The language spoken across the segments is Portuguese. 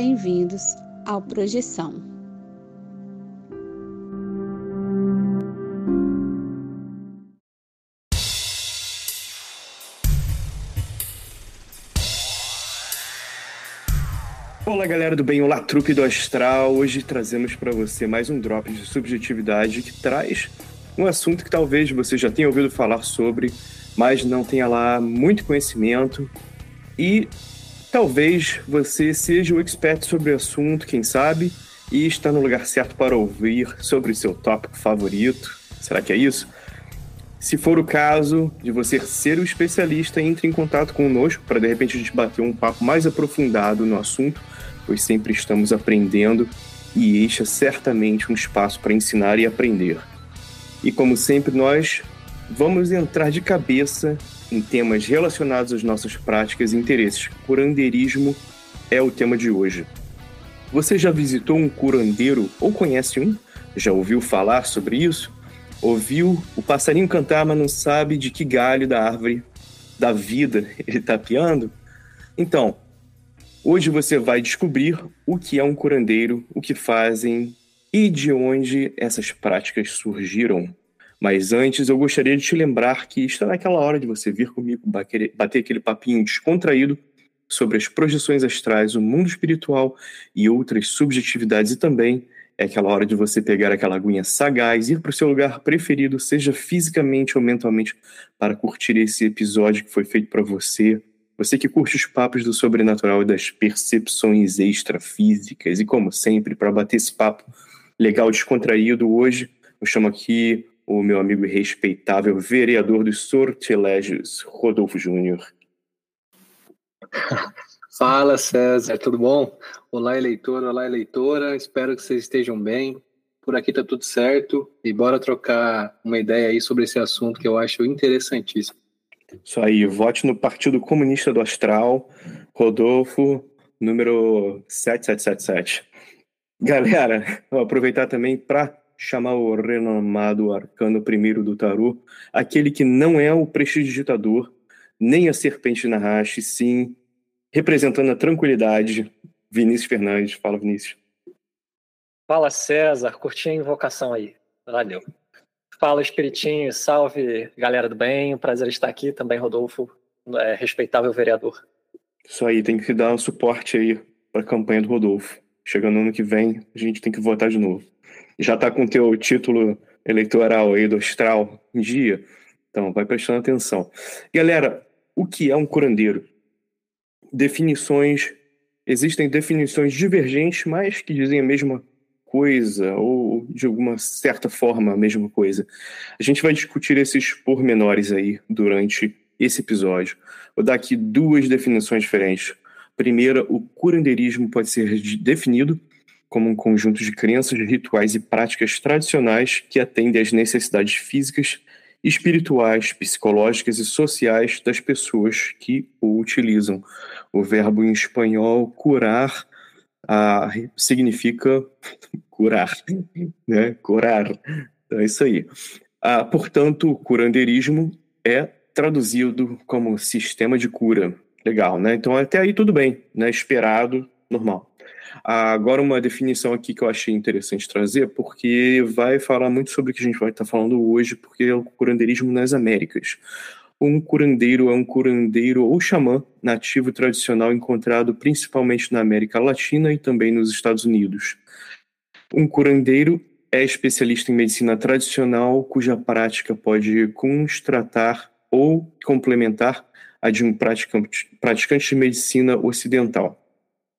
bem-vindos ao Projeção. Olá, galera do bem, olá, trupe do Astral. Hoje trazemos para você mais um drop de subjetividade que traz um assunto que talvez você já tenha ouvido falar sobre, mas não tenha lá muito conhecimento. E talvez você seja o expert sobre o assunto, quem sabe, e está no lugar certo para ouvir sobre seu tópico favorito. Será que é isso? Se for o caso de você ser o especialista, entre em contato conosco para de repente a gente bater um papo mais aprofundado no assunto pois sempre estamos aprendendo e este é certamente um espaço para ensinar e aprender. E como sempre, nós vamos entrar de cabeça em temas relacionados às nossas práticas e interesses. Curanderismo é o tema de hoje. Você já visitou um curandeiro ou conhece um? Já ouviu falar sobre isso? Ouviu o passarinho cantar, mas não sabe de que galho da árvore da vida ele está piando? Então, Hoje você vai descobrir o que é um curandeiro, o que fazem e de onde essas práticas surgiram. Mas antes eu gostaria de te lembrar que está naquela hora de você vir comigo bater, aquele papinho descontraído sobre as projeções astrais, o mundo espiritual e outras subjetividades, e também é aquela hora de você pegar aquela aguinha sagaz, ir para o seu lugar preferido, seja fisicamente ou mentalmente, para curtir esse episódio que foi feito para você, você que curte os papos do sobrenatural e das percepções extrafísicas, e como sempre, para bater esse papo legal, descontraído, hoje eu chamo aqui o meu amigo e respeitável vereador dos sortilégios, Rodolfo Júnior. Fala César, tudo bom? Olá eleitor, olá eleitora, espero que vocês estejam bem. Por aqui tá tudo certo e bora trocar uma ideia aí sobre esse assunto que eu acho interessantíssimo. Isso aí, vote no Partido Comunista do Astral, Rodolfo, número 7777. Galera, vou aproveitar também para chamar o renomado arcano primeiro do tarô, aquele que não é o prestidigitador, nem a serpente na rache, sim, representando a tranquilidade, Vinícius Fernandes. Fala, Vinícius. Fala, César. Curti a invocação aí. Valeu. Fala, Espiritinho. Salve, galera do bem. prazer estar aqui também, Rodolfo, é, respeitável vereador. Isso aí, tem que dar um suporte aí para a campanha do Rodolfo. Chegando no ano que vem, a gente tem que votar de novo. Já está com o teu título eleitoral aí do Astral em dia, então vai prestando atenção. Galera, o que é um curandeiro? Definições, existem definições divergentes, mas que dizem a mesma coisa, ou de alguma certa forma a mesma coisa. A gente vai discutir esses pormenores aí durante esse episódio. Vou dar aqui duas definições diferentes. Primeira, o curandeirismo pode ser definido como um conjunto de crenças, rituais e práticas tradicionais que atendem às necessidades físicas, espirituais, psicológicas e sociais das pessoas que o utilizam. O verbo em espanhol curar ah, significa curar, né? Curar. Então é isso aí. Ah, portanto, o curandeirismo é traduzido como sistema de cura. Legal, né? Então até aí tudo bem, né? Esperado, normal. Agora uma definição aqui que eu achei interessante trazer, porque vai falar muito sobre o que a gente vai estar falando hoje, porque é o curandeirismo nas Américas. Um curandeiro é um curandeiro ou xamã nativo tradicional encontrado principalmente na América Latina e também nos Estados Unidos. Um curandeiro é especialista em medicina tradicional cuja prática pode constratar ou complementar a de um praticante de medicina ocidental.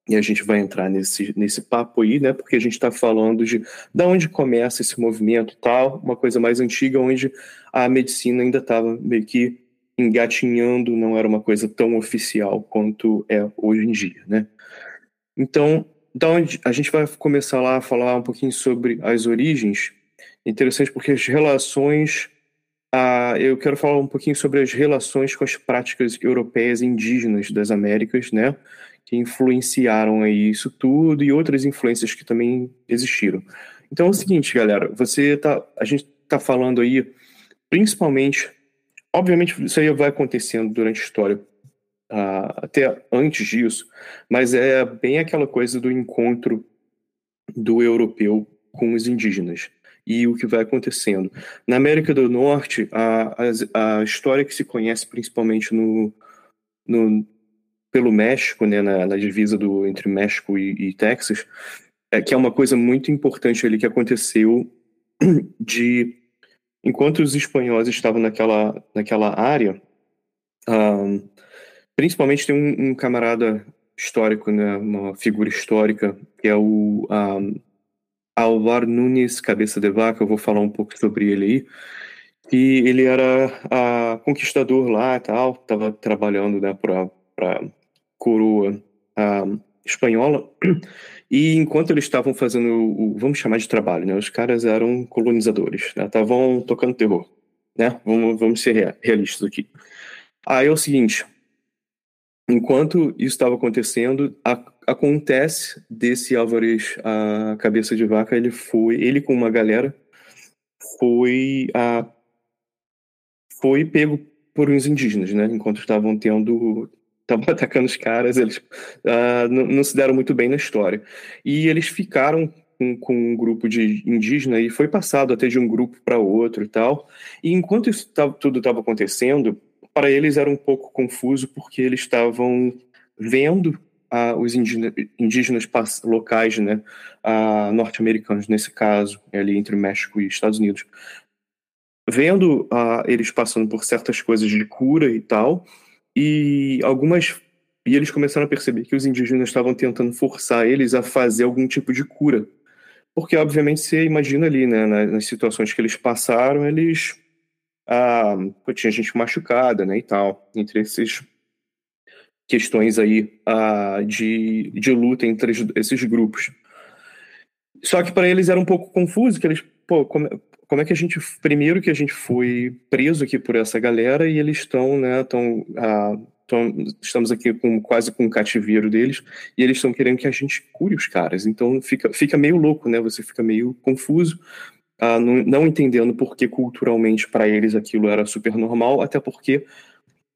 E a gente vai entrar nesse, nesse papo aí, né? Porque a gente está falando de da onde começa esse movimento tal, uma coisa mais antiga, onde a medicina ainda estava meio que engatinhando, não era uma coisa tão oficial quanto é hoje em dia, né? Então, da onde a gente vai começar lá a falar um pouquinho sobre as origens. Interessante porque as relações, ah, eu quero falar um pouquinho sobre as relações com as práticas europeias e indígenas das Américas, né? Que influenciaram aí isso tudo e outras influências que também existiram. Então é o seguinte, galera, você tá, a gente está falando aí principalmente Obviamente, isso aí vai acontecendo durante a história. uh, até antes disso, mas é bem aquela coisa do encontro do europeu com os indígenas e o que vai acontecendo. Na América do Norte, a, a, a história que se conhece principalmente no, no pelo México, né, na, na, divisa do, entre México e, e Texas, é que é uma coisa muito importante ali que aconteceu de enquanto os espanhóis estavam naquela naquela área, um, principalmente tem um, um, camarada histórico, né, uma figura histórica que é o um, Alvar Nunes Cabeça de Vaca. Eu vou falar um pouco sobre ele aí. E ele era a, conquistador lá e tal, estava trabalhando né, para coroa espanhola. E enquanto eles estavam fazendo o, vamos chamar de trabalho, né? Os caras eram colonizadores, estavam né, tocando terror, né? Vamos, vamos ser realistas aqui. Aí é o seguinte, enquanto isso estava acontecendo, a, acontece desse Álvares a cabeça de vaca, ele foi, ele com uma galera foi a foi pego por uns indígenas, né? Enquanto estavam tendo estavam atacando os caras, eles uh, não, não, se deram muito bem na história. E eles ficaram com, com um grupo de indígena e foi passado até de um grupo para outro e tal. E enquanto isso tudo estava acontecendo, para eles era um pouco confuso porque eles estavam vendo uh, os indígenas, indígenas locais, né, uh, norte-americanos nesse caso, ali entre México e Estados Unidos, vendo uh, eles passando por certas coisas de cura e tal, e algumas e eles começaram a perceber que os indígenas estavam tentando forçar eles a fazer algum tipo de cura. Porque, obviamente, você imagina ali, né, nas situações que eles passaram, eles. Ah, tinha gente machucada, né, e tal, entre esses questões aí ah, de, de luta entre esses grupos. Só que para eles era um pouco confuso, que eles, pô, como, como é que a gente primeiro que a gente foi preso aqui por essa galera e eles estão né estão ah, estamos aqui com quase com um cativeiro deles e eles estão querendo que a gente cure os caras. Então fica fica meio louco né? Você fica meio confuso ah, não, não entendendo porque culturalmente para eles aquilo era super normal até porque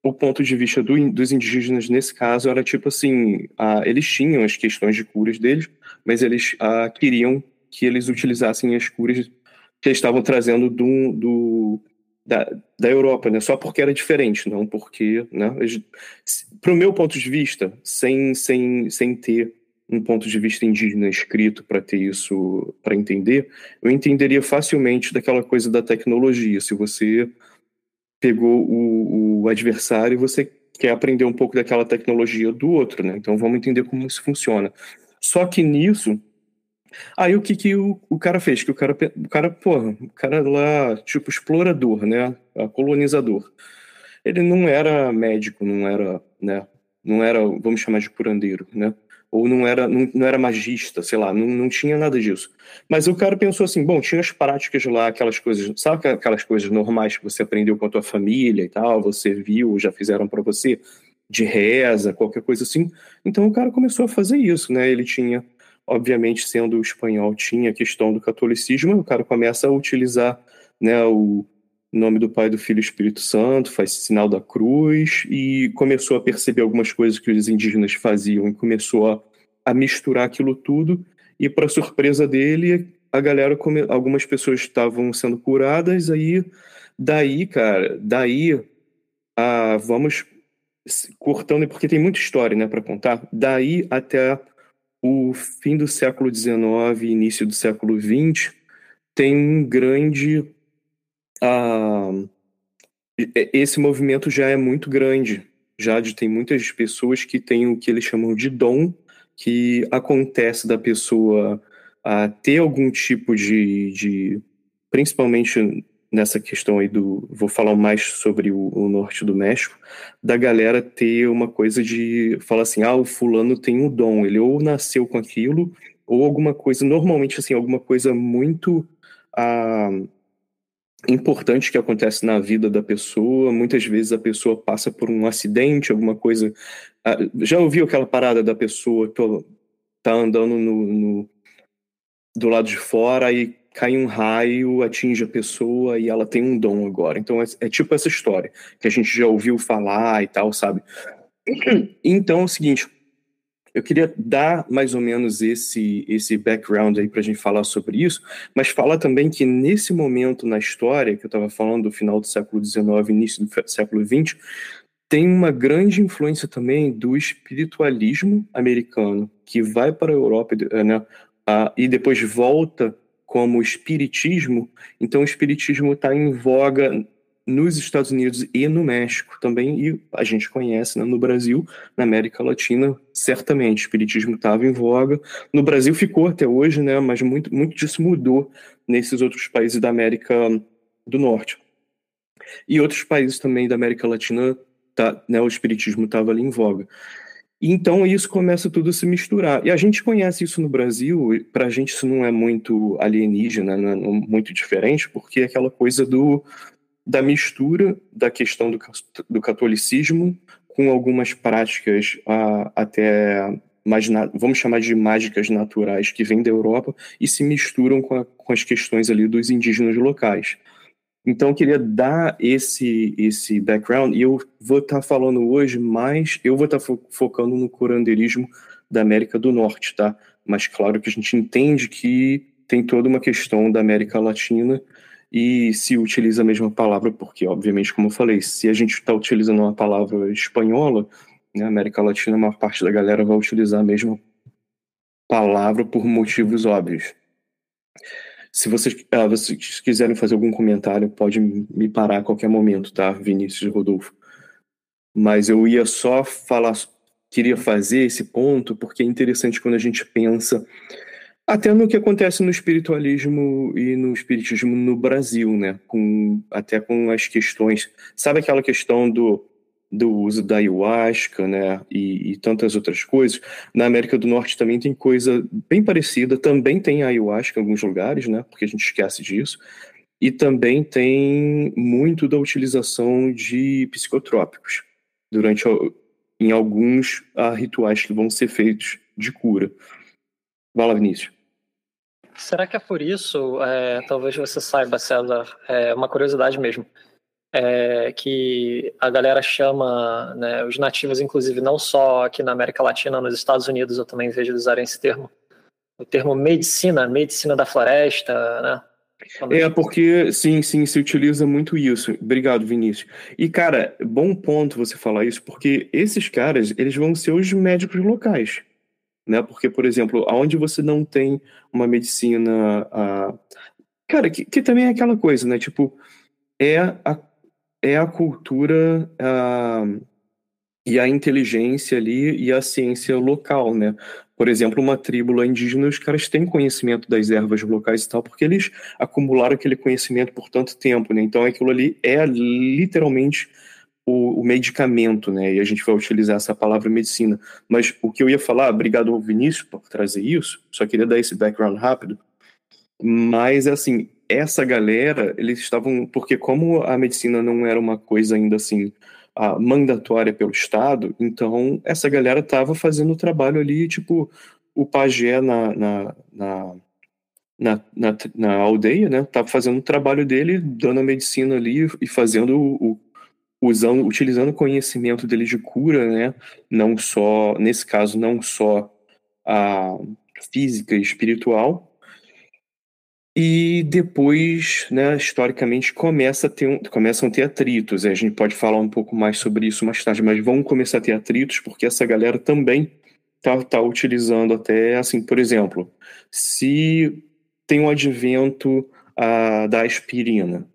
o ponto de vista do, dos indígenas nesse caso era tipo assim ah, eles tinham as questões de curas deles mas eles ah, queriam que eles utilizassem as curas que eles estavam trazendo do, do da, da Europa, né? Só porque era diferente, não porque, né? Para o meu ponto de vista, sem, sem, sem ter um ponto de vista indígena escrito para ter isso, para entender, eu entenderia facilmente daquela coisa da tecnologia. Se você pegou o, o adversário, você quer aprender um pouco daquela tecnologia do outro, né? Então vamos entender como isso funciona. Só que nisso Aí o que que o, o cara fez? Que o cara, o cara, porra, o cara lá, tipo, explorador, né? Colonizador. Ele não era médico, não era, né? Não era, vamos chamar de curandeiro, né? Ou não era, não, não era magista, sei lá, não, não tinha nada disso. Mas o cara pensou assim, bom, tinha as práticas lá, aquelas coisas, sabe aquelas coisas normais que você aprendeu com a tua família e tal, você viu, já fizeram para você, de reza, qualquer coisa assim. Então o cara começou a fazer isso, né? Ele tinha obviamente, sendo espanhol, tinha a questão do catolicismo, o cara começa a utilizar né, o nome do Pai, do Filho e Espírito Santo, faz sinal da cruz e começou a perceber algumas coisas que os indígenas faziam e começou a, a misturar aquilo tudo. E, para surpresa dele, a galera, algumas pessoas estavam sendo curadas, aí, daí, cara, daí, a, vamos cortando, porque tem muita história né, para contar, daí até o fim do século XIX e início do século XX tem um grande. Uh, esse movimento já é muito grande. Já tem muitas pessoas que têm o que eles chamam de dom, que acontece da pessoa a ter algum tipo de, de principalmente nessa questão aí do. Vou falar mais sobre o, o, norte do México, da galera ter uma coisa de falar assim: ah, o fulano tem um dom, ele ou nasceu com aquilo, ou alguma coisa, normalmente assim, alguma coisa muito. Ah, importante que acontece na vida da pessoa. Muitas vezes a pessoa passa por um acidente, alguma coisa. Ah, já ouviu aquela parada da pessoa tô, tá andando no, no, do lado de fora e cai um raio, atinge a pessoa e ela tem um dom agora. Então é, é, tipo essa história que a gente já ouviu falar e tal, sabe? Então é o seguinte, eu queria dar mais ou menos esse, esse background aí para a gente falar sobre isso, mas falar também que nesse momento na história, que eu estava falando do final do século XIX, início do século XX, tem uma grande influência também do espiritualismo americano, que vai para a Europa né, e depois volta como espiritismo. Então, o espiritismo está em voga nos Estados Unidos e no México também, e a gente conhece né, no Brasil, na América Latina, certamente, o espiritismo estava em voga. No Brasil ficou até hoje, né, mas muito, muito disso mudou nesses outros países da América do Norte. E outros países também da América Latina, tá, né, o espiritismo estava ali em voga. Então isso começa tudo a se misturar. E a gente conhece isso no Brasil, para a gente isso não é muito alienígena, não é muito diferente, porque é aquela coisa do da mistura da questão do, do catolicismo com algumas práticas ah, até mais vamos chamar de mágicas naturais que vêm da Europa e se misturam com, a, com as questões ali dos indígenas locais. Então eu queria dar esse esse background e eu vou estar tá falando hoje mais, eu vou estar tá fo focando no curandeirismo da América do Norte, tá? Mas claro que a gente entende que tem toda uma questão da América Latina e se utiliza a mesma palavra, porque, obviamente, como eu falei, se a gente está utilizando uma palavra espanhola, né, América Latina, a maior parte da galera vai utilizar a mesma palavra por motivos óbvios. Se vocês, ah, vocês quiserem fazer algum comentário, pode me parar a qualquer momento, tá, Vinícius Rodolfo? Mas eu ia só falar, queria fazer esse ponto, porque é interessante quando a gente pensa até no que acontece no espiritualismo e no espiritismo no Brasil, né? Com, até com as questões. Sabe aquela questão do, do uso da ayahuasca, né? E, e, tantas outras coisas. Na América do Norte também tem coisa bem parecida. Também tem ayahuasca em alguns lugares, né? Porque a gente esquece disso. E também tem muito da utilização de psicotrópicos durante em alguns ah, rituais que vão ser feitos de cura. Vai lá, Vinícius. Será que é por isso, é, talvez você saiba, César, é uma curiosidade mesmo, é, que a galera chama, né, os nativos, inclusive, não só aqui na América Latina, nos Estados Unidos, eu também vejo usarem esse termo, o termo medicina, medicina da floresta, né? É, porque sim, sim, se utiliza muito isso. Obrigado, Vinícius. E, cara, bom ponto você falar isso, porque esses caras, eles vão ser os médicos locais né? Porque, por exemplo, aonde você não tem uma medicina, uh, cara, que, que, também é aquela coisa, né? Tipo, é a, é a cultura uh, e a inteligência ali e a ciência local, né? Por exemplo, uma tribo indígena, os caras têm conhecimento das ervas locais e tal, porque eles acumularam aquele conhecimento por tanto tempo, né? Então aquilo ali é literalmente o, o, medicamento, né? E a gente vai utilizar essa palavra medicina. Mas o que eu ia falar, obrigado ao Vinícius por trazer isso, só queria dar esse background rápido. Mas, assim, essa galera, eles estavam. Porque, como a medicina não era uma coisa ainda assim. a mandatória pelo Estado, então essa galera estava fazendo o trabalho ali, tipo, o pajé na, na, na na, na, na, aldeia, né? Tava fazendo o trabalho dele, dando a medicina ali e fazendo o, usando, utilizando o conhecimento dele de cura, né? Não só, nesse caso, não só a física e espiritual. E depois, né, historicamente, começa a ter um, começam a ter atritos. A gente pode falar um pouco mais sobre isso mais tarde, mas vão começar a ter atritos porque essa galera também tá, tá utilizando até, assim, por exemplo, se tem um advento a, da aspirina,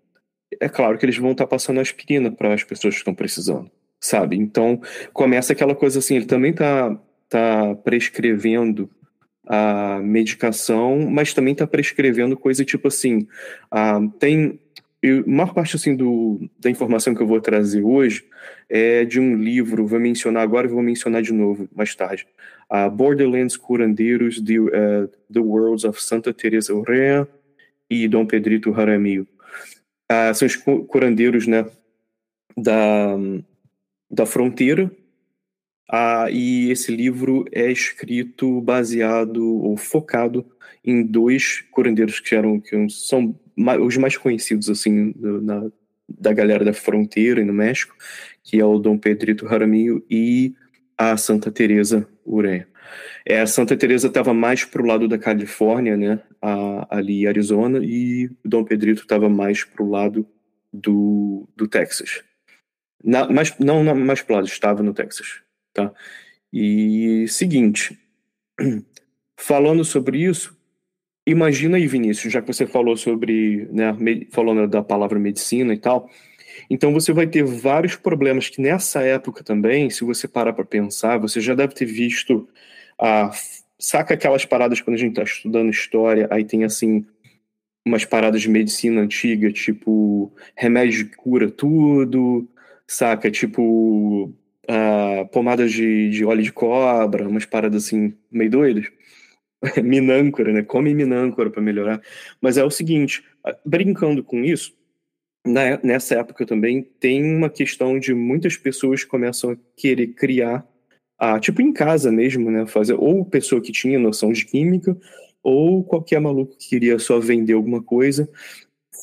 é claro que eles vão estar tá passando aspirina para as pessoas que estão precisando, sabe? Então começa aquela coisa assim, ele também está tá prescrevendo a medicação, mas também está prescrevendo coisa tipo assim, ah, tem a maior parte assim do, da informação que eu vou trazer hoje é de um livro, vou mencionar agora e vou mencionar de novo mais tarde. Uh, Borderlands Curandeiros, The, uh, The Worlds of Santa Teresa Urrea e Dom Pedrito Jaramillo ah, são os curandeiros né, da, da fronteira. Ah, e esse livro é escrito baseado ou focado em dois curandeiros que eram que são os mais conhecidos assim na, da galera da fronteira no México, que é o Dom Pedrito Jaramillo e a Santa Teresa Ureia. É, a Santa Teresa estava mais para o lado da Califórnia, né, a, ali Arizona, e Dom Pedrito estava mais para o lado do, do Texas. Na, mas, não, não mais para o lado, estava no Texas. Tá? E seguinte, falando sobre isso, imagina aí, Vinícius, já que você falou sobre, né, falando da palavra medicina e tal, então você vai ter vários problemas que nessa época também, se você parar para pensar, você já deve ter visto a saca aquelas paradas quando a gente está estudando história, aí tem assim umas paradas de medicina antiga, tipo remédio que cura tudo, saca? Tipo uh, pomadas de, de óleo de cobra, umas paradas assim meio doidas. minâncora, né? Come minâncora para melhorar. Mas é o seguinte, brincando com isso, na, nessa época também tem uma questão de muitas pessoas começam a querer criar, ah, tipo em casa mesmo, né? Fazer, ou pessoa que tinha noção de química, ou qualquer maluco que queria só vender alguma coisa,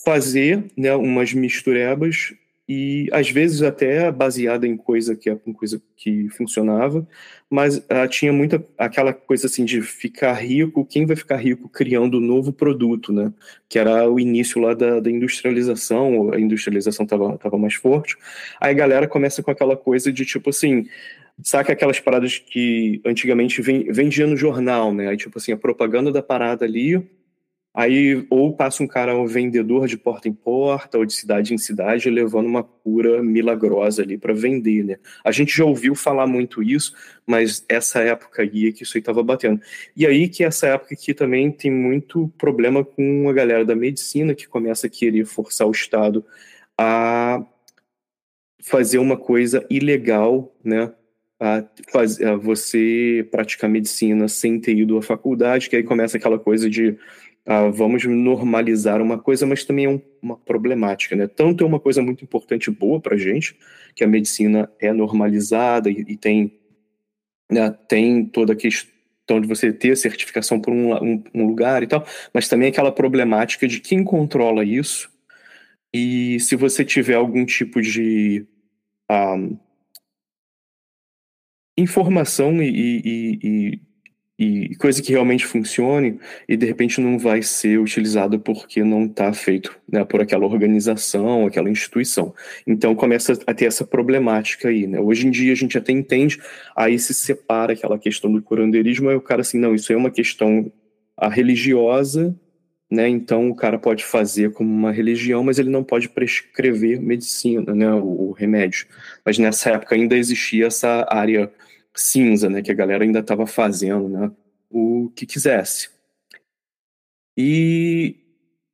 fazer né, umas misturebas e às vezes até baseada em coisa que é coisa que funcionava, mas uh, tinha muita aquela coisa assim de ficar rico, quem vai ficar rico criando um novo produto, né? Que era o início lá da, da industrialização, a industrialização estava tava mais forte. Aí a galera começa com aquela coisa de tipo assim, saca aquelas paradas que antigamente vendia no jornal, né? Aí tipo assim, a propaganda da parada ali Aí, ou passa um cara, um vendedor de porta em porta, ou de cidade em cidade, levando uma cura milagrosa ali para vender, né? A gente já ouviu falar muito isso, mas essa época aí é que isso aí estava batendo. E aí que essa época aqui também tem muito problema com a galera da medicina que começa a querer forçar o Estado a fazer uma coisa ilegal, né? A, fazer, a você praticar medicina sem ter ido à faculdade, que aí começa aquela coisa de ah, vamos normalizar uma coisa, mas também é um, uma problemática, né? Tanto é uma coisa muito importante e boa para gente, que a medicina é normalizada e, e tem, né, tem toda a questão de você ter certificação por um, um, um, lugar e tal, mas também aquela problemática de quem controla isso e se você tiver algum tipo de ah, informação e, e, e e coisa que realmente funcione e de repente não vai ser utilizado porque não está feito né, por aquela organização, aquela instituição. Então começa a ter essa problemática aí. Né? Hoje em dia a gente até entende, aí se separa aquela questão do curandeirismo, aí o cara assim, não, isso é uma questão religiosa, né? Então o cara pode fazer como uma religião, mas ele não pode prescrever medicina, né, o, o remédio. Mas nessa época ainda existia essa área cinza, né, que a galera ainda estava fazendo, né, o que quisesse. E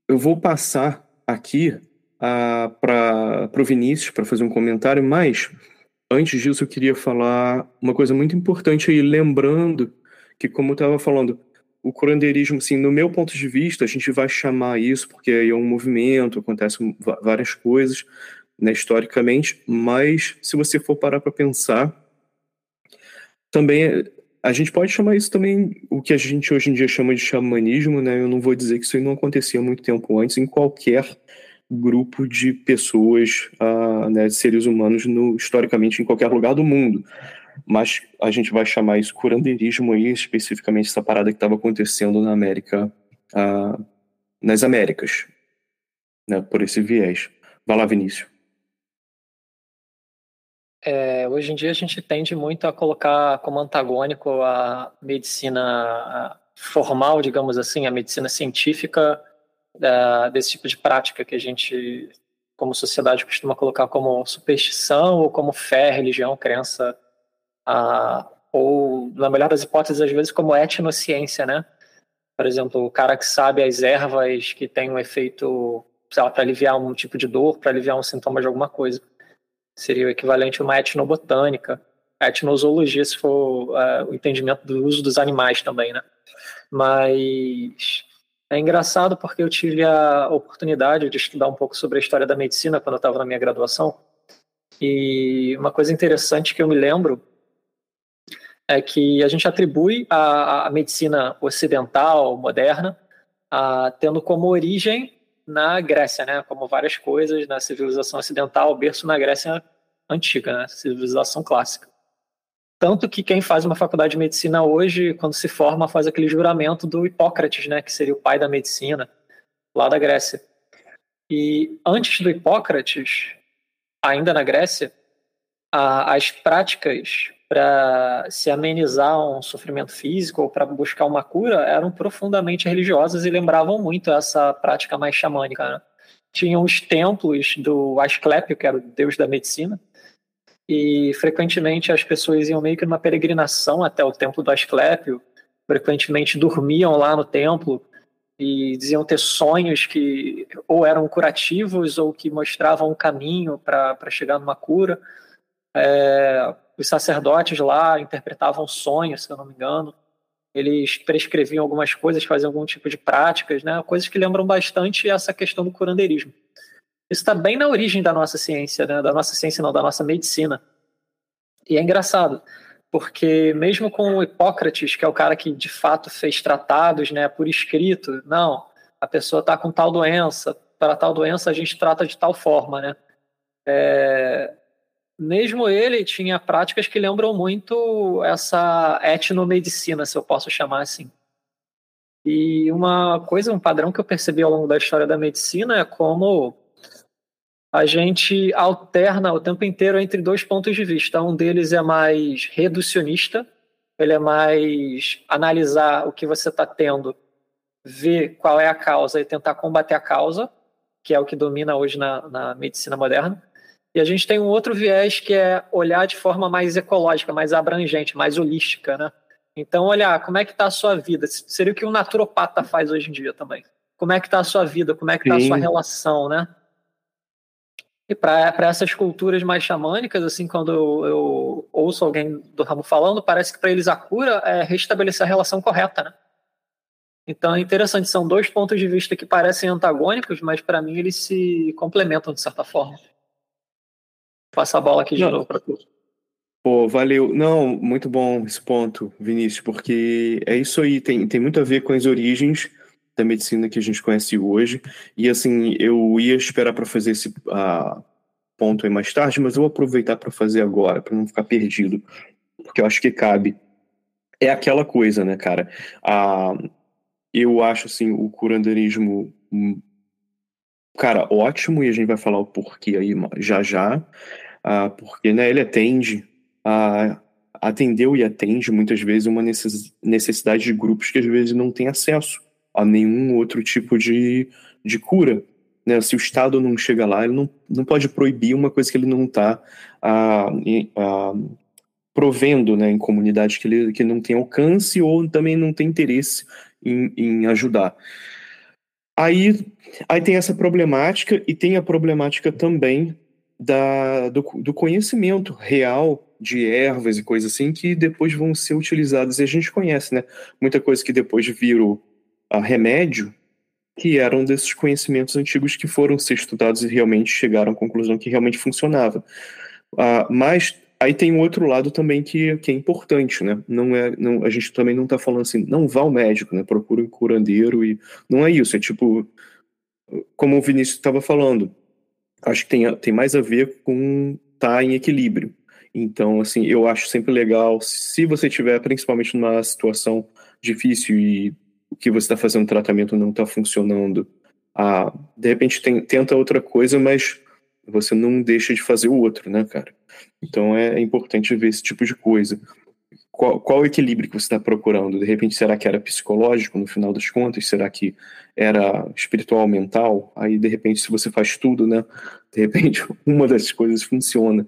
eu vou passar aqui para o Vinícius para fazer um comentário, mas antes disso eu queria falar uma coisa muito importante aí, lembrando que, como eu estava falando, o curandeirismo, assim, no meu ponto de vista, a gente vai chamar isso porque é um movimento, acontecem várias coisas, né, historicamente, mas se você for parar para pensar, também a gente pode chamar isso também o que a gente hoje em dia chama de xamanismo, né? Eu não vou dizer que isso não acontecia muito tempo antes em qualquer grupo de pessoas, uh, né, de seres humanos, no, historicamente em qualquer lugar do mundo. Mas a gente vai chamar isso curandeirismo aí, especificamente essa parada que estava acontecendo na América, uh, nas Américas, né, por esse viés. Vai lá, Vinícius. É, hoje em dia a gente tende muito a colocar como antagônico a medicina formal, digamos assim, a medicina científica é, desse tipo de prática que a gente, como sociedade, costuma colocar como superstição ou como fé, religião, crença, a, ou, na melhor das hipóteses, às vezes como etnociência, né? Por exemplo, o cara que sabe as ervas que têm um efeito, sei lá, para aliviar um tipo de dor, para aliviar um sintoma de alguma coisa seria o equivalente a uma etnobotânica, a etnozoologia, se for uh, o entendimento do uso dos animais também, né? Mas é engraçado porque eu tive a oportunidade de estudar um pouco sobre a história da medicina quando eu estava na minha graduação. E uma coisa interessante que eu me lembro é que a gente atribui a, a medicina ocidental, moderna, a, tendo como origem na Grécia, né? Como várias coisas na civilização ocidental, berço na Grécia antiga, né? Civilização clássica. Tanto que quem faz uma faculdade de medicina hoje, quando se forma, faz aquele juramento do Hipócrates, né? Que seria o pai da medicina, lá da Grécia. E antes do Hipócrates, ainda na Grécia, a, as práticas para se amenizar um sofrimento físico ou para buscar uma cura eram profundamente religiosas e lembravam muito essa prática mais xamânica. Né? Tinham os templos do Asclepio, que era o deus da medicina, e frequentemente as pessoas iam meio que numa peregrinação até o templo do Asclepio, frequentemente dormiam lá no templo e diziam ter sonhos que ou eram curativos ou que mostravam um caminho para chegar numa cura. É, os sacerdotes lá interpretavam sonhos, se eu não me engano. Eles prescreviam algumas coisas, faziam algum tipo de práticas, né? coisas que lembram bastante essa questão do curandeirismo. Isso está bem na origem da nossa ciência, né? da nossa ciência não, da nossa medicina. E é engraçado, porque mesmo com Hipócrates, que é o cara que de fato fez tratados né, por escrito, não, a pessoa está com tal doença, para tal doença a gente trata de tal forma, né? É, mesmo ele tinha práticas que lembram muito essa etnomedicina, se eu posso chamar assim. E uma coisa, um padrão que eu percebi ao longo da história da medicina é como a gente alterna o tempo inteiro entre dois pontos de vista. Um deles é mais reducionista, ele é mais analisar o que você está tendo, ver qual é a causa e tentar combater a causa, que é o que domina hoje na, na medicina moderna. E a gente tem um outro viés que é olhar de forma mais ecológica, mais abrangente, mais holística, né? Então, olhar como é que está a sua vida. Seria o que um naturopata faz hoje em dia também. Como é que está a sua vida, como é que está a sua relação, né? E para essas culturas mais xamânicas, assim, quando eu, eu ouço alguém do ramo falando, parece que para eles a cura é restabelecer a relação correta, né? Então é interessante, são dois pontos de vista que parecem antagônicos, mas para mim eles se complementam de certa forma. Passa a bola aqui de novo para tu. Pô, valeu. Não, muito bom esse ponto, Vinícius, porque é isso aí, tem, tem muito a ver com as origens da medicina que a gente conhece hoje. E assim, eu ia esperar para fazer esse uh, ponto aí mais tarde, mas eu vou aproveitar para fazer agora, para não ficar perdido, porque eu acho que cabe. É aquela coisa, né, cara? Uh, eu acho assim, o curanderismo hum, cara, ótimo, e a gente vai falar o porquê aí já já, uh, porque né, ele atende, atendeu e atende muitas vezes uma necessidade de grupos que às vezes não têm acesso a nenhum outro tipo de, de cura. Né? Se o Estado não chega lá, ele não, não pode proibir uma coisa que ele não está uh, uh, provendo né, em comunidades que ele que não tem alcance ou também não tem interesse em, em ajudar. Aí, aí tem essa problemática e tem a problemática também da, do, do conhecimento real de ervas e coisas assim que depois vão ser utilizadas. E a gente conhece, né? Muita coisa que depois virou a remédio, que eram desses conhecimentos antigos que foram ser estudados e realmente chegaram à conclusão que realmente funcionava. Uh, mas Aí tem um outro lado também que, que é importante, né? Não é, não, a gente também não está falando assim, não vá ao médico, né? Procure um curandeiro e não é isso. É tipo, como o Vinícius estava falando, acho que tem, tem mais a ver com estar tá em equilíbrio. Então, assim, eu acho sempre legal, se você tiver, principalmente numa situação difícil e o que você está fazendo tratamento não está funcionando, ah, de repente tem, tenta outra coisa, mas você não deixa de fazer o outro, né, cara? Então é, é importante ver esse tipo de coisa. Qual, qual o equilíbrio que você está procurando? De repente, será que era psicológico no final das contas? Será que era espiritual, mental? Aí, de repente, se você faz tudo, né? De repente, uma das coisas funciona.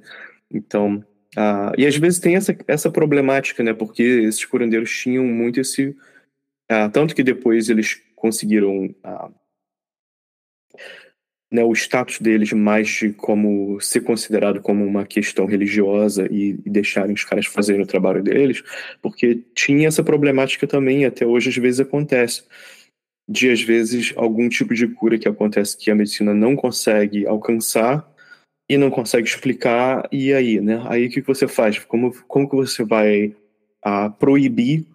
Então, ah, e às vezes tem essa, essa problemática, né? Porque esses curandeiros tinham muito esse. Ah, tanto que depois eles conseguiram ah, né, o status deles mais de como ser considerado como uma questão religiosa e, e deixarem os caras fazerem o trabalho deles, porque tinha essa problemática também, até hoje às vezes acontece, de às vezes algum tipo de cura que acontece que a medicina não consegue alcançar e não consegue explicar, e aí, né? Aí o que você faz? Como, como que você vai a, ah, proibir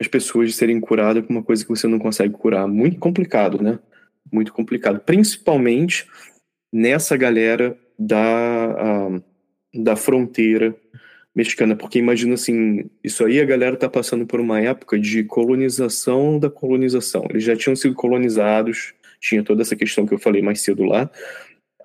as pessoas de serem curadas com uma coisa que você não consegue curar? Muito complicado, né? Muito complicado, principalmente nessa galera da, uh, da fronteira mexicana, porque imagina assim, isso aí a galera tá passando por uma época de colonização da colonização. Eles já tinham sido colonizados, tinha toda essa questão que eu falei mais cedo lá.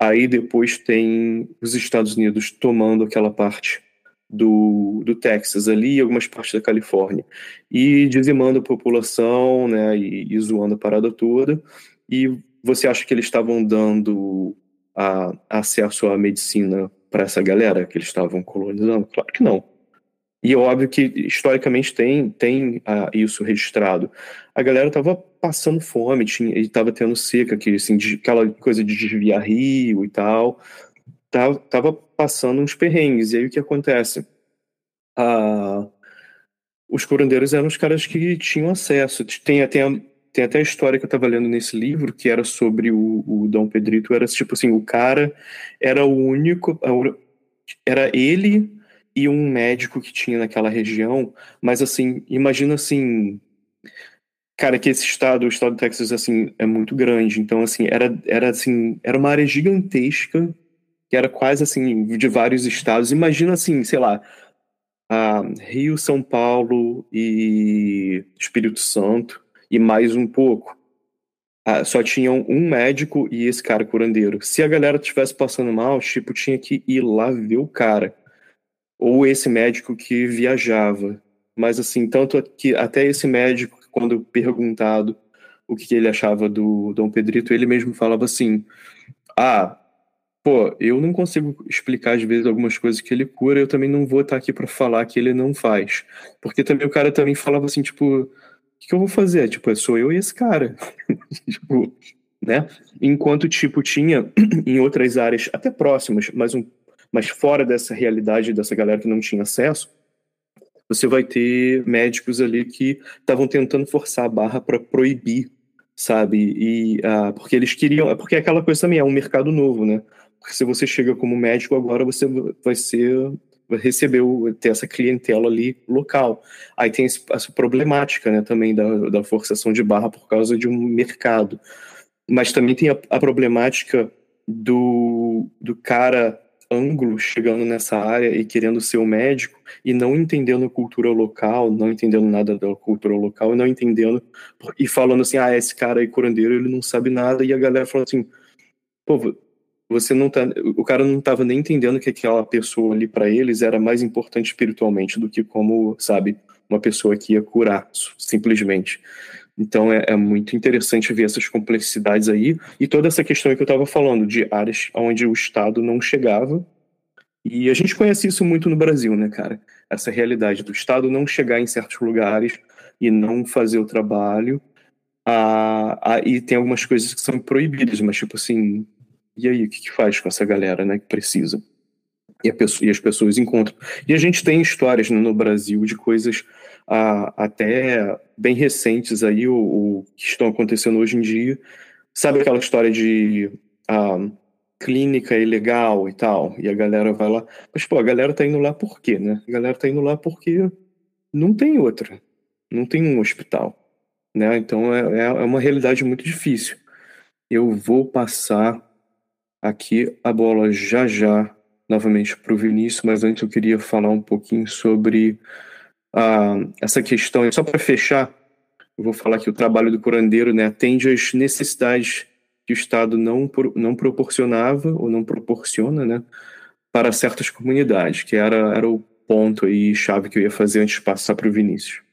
Aí depois tem os Estados Unidos tomando aquela parte do, do Texas ali e algumas partes da Califórnia e dizimando a população, né, e, e zoando a parada toda. E você acha que eles estavam dando a, acesso à medicina para essa galera que eles estavam colonizando? Claro que não. E é óbvio que historicamente tem, tem uh, isso registrado. A galera estava passando fome, tinha, estava tendo seca, que, assim, de, aquela coisa de desviar rio e tal. Tava, passando uns perrengues. E aí o que acontece? Uh, os curandeiros eram os caras que tinham acesso. Tem, tem, tem até a história que eu estava lendo nesse livro, que era sobre o, o Dom Pedrito. Era tipo assim: o cara era o único. Era ele e um médico que tinha naquela região, mas assim, imagina assim, cara, que esse estado, o estado do Texas assim, é muito grande, então assim, era era assim, era uma área gigantesca, que era quase assim de vários estados. Imagina assim, sei lá, Rio, São Paulo e Espírito Santo e mais um pouco. Ah, só tinham um médico e esse cara curandeiro. Se a galera estivesse passando mal, tipo, tinha que ir lá ver o cara ou esse médico que viajava. Mas assim, tanto que até esse médico, quando perguntado o que ele achava do Dom Pedrito, ele mesmo falava assim: "Ah, pô, eu não consigo explicar às vezes algumas coisas que ele cura, eu também não vou estar aqui para falar que ele não faz". Porque também o cara também falava assim, tipo, que, que eu vou fazer? Tipo, sou eu e esse cara. tipo, né? Enquanto tipo tinha em outras áreas até próximas, mas um mas fora dessa realidade dessa galera que não tinha acesso, você vai ter médicos ali que estavam tentando forçar a barra para proibir, sabe? E uh, porque eles queriam, porque aquela coisa também é um mercado novo, né? Porque se você chega como médico agora, você vai ser receber ter essa clientela ali local. Aí tem essa problemática, né, também da, da forçação de barra por causa de um mercado. Mas também tem a, a problemática do, do cara ângulo chegando nessa área e querendo ser um médico e não entendendo a cultura local, não entendendo nada da cultura local e não entendendo e falando assim, ah, esse cara aí curandeiro, ele não sabe nada e a galera falando assim, pô, você não tá, o cara não estava nem entendendo que aquela pessoa ali para eles era mais importante espiritualmente do que como, sabe, uma pessoa que ia curar, simplesmente. Então é, é, muito interessante ver essas complexidades aí e toda essa questão que eu estava falando de áreas onde o Estado não chegava. E a gente conhece isso muito no Brasil, né, cara? Essa realidade do Estado não chegar em certos lugares e não fazer o trabalho. Ah, ah, e tem algumas coisas que são proibidas, mas tipo assim, e aí, o que, que faz com essa galera, né, que precisa? E, pessoa, e as pessoas encontram. E a gente tem histórias né, no Brasil de coisas ah, até bem recentes aí, o, que estão acontecendo hoje em dia. Sabe aquela história de ah, clínica ilegal e tal? E a galera vai lá. Mas, pô, a galera tá indo lá por quê, né? A galera tá indo lá porque não tem outra. Não tem um hospital. Né? Então é, é, é uma realidade muito difícil. Eu vou passar aqui a bola já já novamente para o Vinícius, mas antes eu queria falar um pouquinho sobre uh, essa questão. Só para fechar, eu vou falar que o trabalho do curandeiro né, atende às necessidades que o Estado não, não proporcionava ou não proporciona né, para certas comunidades, que era, era o ponto aí chave que eu ia fazer antes de passar para o Vinícius.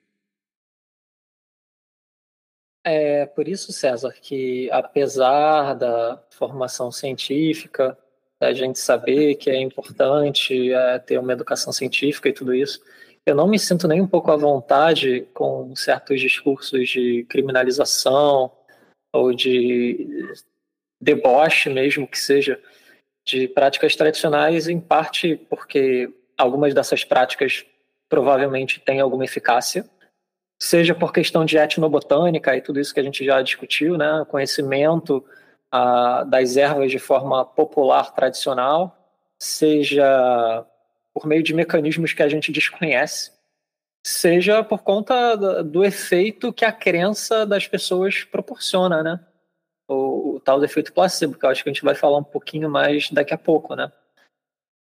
É por isso, César, que apesar da formação científica, da gente saber que é importante é, ter uma educação científica e tudo isso, eu não me sinto nem um pouco à vontade com certos discursos de criminalização ou de deboche mesmo que seja de práticas tradicionais, em parte porque algumas dessas práticas provavelmente têm alguma eficácia, seja por questão de etnobotânica e tudo isso que a gente já discutiu, né, conhecimento ah, das ervas de forma popular tradicional, seja por meio de mecanismos que a gente desconhece, seja por conta do efeito que a crença das pessoas proporciona, né? O, o, tal do efeito placebo, que eu acho que a gente vai falar um pouquinho mais daqui a pouco, né?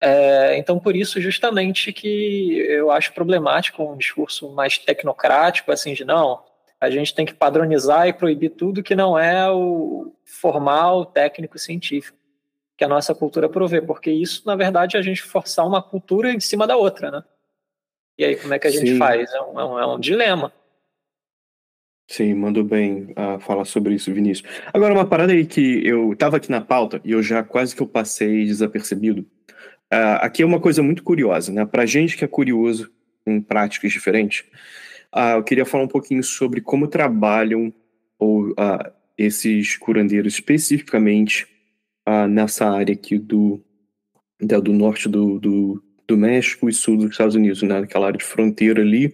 É, então, por isso, justamente, que eu acho problemático um discurso mais tecnocrático, assim, de não, a gente tem que padronizar e proibir tudo que não é o formal, técnico, científico, que a nossa cultura provê, porque isso, na verdade, é a gente forçar uma cultura em cima da outra, né? E aí, como é que a gente Sim. faz? É um, é um, é um dilema. Sim, mandou bem uh, falar sobre isso, Vinícius. Agora, uma parada aí que eu tava aqui na pauta e eu já quase que eu passei desapercebido. Uh, aqui é uma coisa muito curiosa, né? Pra gente que é curioso em práticas diferentes, uh, eu queria falar um pouquinho sobre como trabalham ou, esses curandeiros especificamente nessa área aqui do, do norte do, do, do México e sul dos Estados Unidos, né? Naquela área de fronteira ali.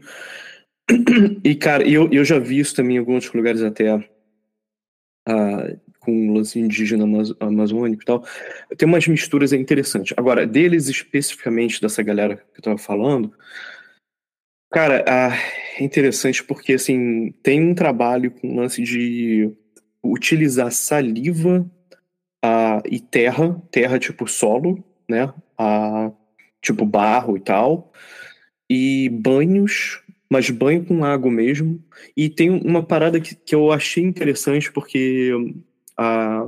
E, cara, eu, eu já vi isso também em alguns lugares até com lance indígena amazônico e tal. Tem umas misturas interessantes. Agora, deles especificamente, dessa galera que eu tava falando, cara, é interessante porque, assim, tem um trabalho com lance de utilizar saliva uh, e terra, terra tipo solo, né? Uh, tipo barro e tal, e banhos mas banho com água mesmo. E tem uma parada que, que eu achei interessante, porque, ah,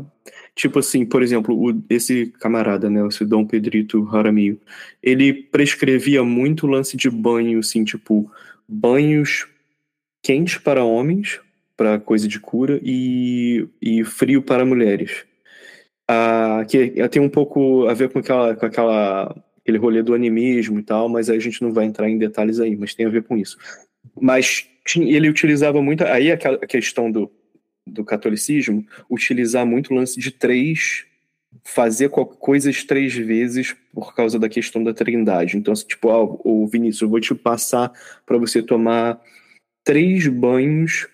tipo assim, por exemplo, o, esse camarada, né, esse Dom Pedrito Jaramillo, ele prescrevia muito lance de banho, assim, tipo, banhos quentes para homens, para coisa de cura, e, e frio para mulheres. Ah, que tem um pouco a ver com aquela, com aquela aquele rolê do animismo e tal, mas a gente não vai entrar em detalhes aí, mas tem a ver com isso. Mas ele utilizava muito, aí a questão do, do catolicismo, utilizar muito o lance de três, fazer coisas três vezes por causa da questão da trindade. Então, tipo, ah, o Vinícius, eu vou te passar para você tomar três banhos,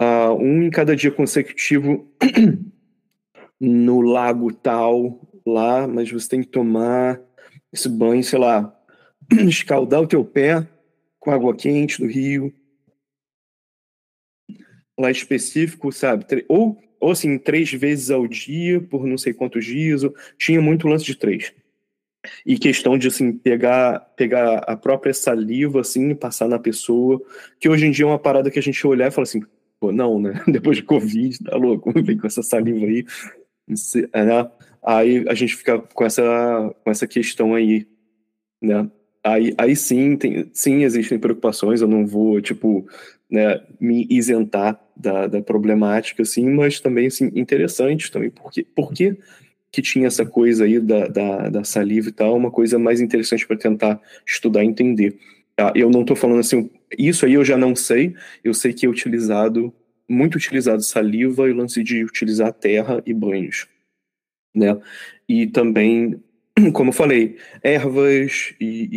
uh, um em cada dia consecutivo no lago tal, lá, mas você tem que tomar esse banho, sei lá, escaldar o teu pé com água quente do rio, lá específico, sabe? Ou, ou assim, três vezes ao dia, por não sei quantos dias. Tinha muito lance de três. E questão de, assim, pegar, pegar a própria saliva, assim, e passar na pessoa, que hoje em dia é uma parada que a gente olhar e fala assim, pô, não, né? Depois de Covid, tá louco? Vem com essa saliva aí. Né? Aí a gente fica com essa, com essa questão aí, né? Aí, aí sim, tem, sim existem preocupações, eu não vou, tipo, né, me isentar da, da problemática, assim, mas também, assim, interessante também, porque, porque que tinha essa coisa aí da, da, da saliva e tal, uma coisa mais interessante para tentar estudar e entender. Tá? Eu não estou falando assim, isso aí eu já não sei, eu sei que é utilizado, muito utilizado saliva e lance de utilizar terra e banhos né? E também, como falei, ervas e,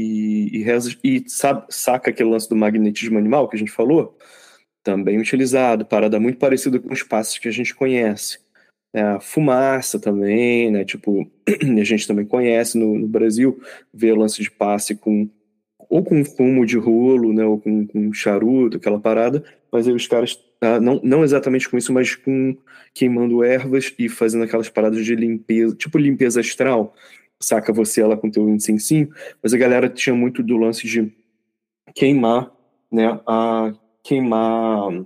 e, e rezas, e sabe, saca aquele lance do magnetismo animal que a gente falou? Também utilizado, parada muito parecida com os passos que a gente conhece. É, fumaça também, né? Tipo, a gente também conhece no, no Brasil, vê o lance de passe com ou com fumo de rolo, né, ou com, com charuto, aquela parada, mas aí os caras, ah, não, não exatamente com isso, mas com queimando ervas e fazendo aquelas paradas de limpeza, tipo limpeza astral, saca você ela com teu incensinho, mas a galera tinha muito do lance de queimar, né, a queimar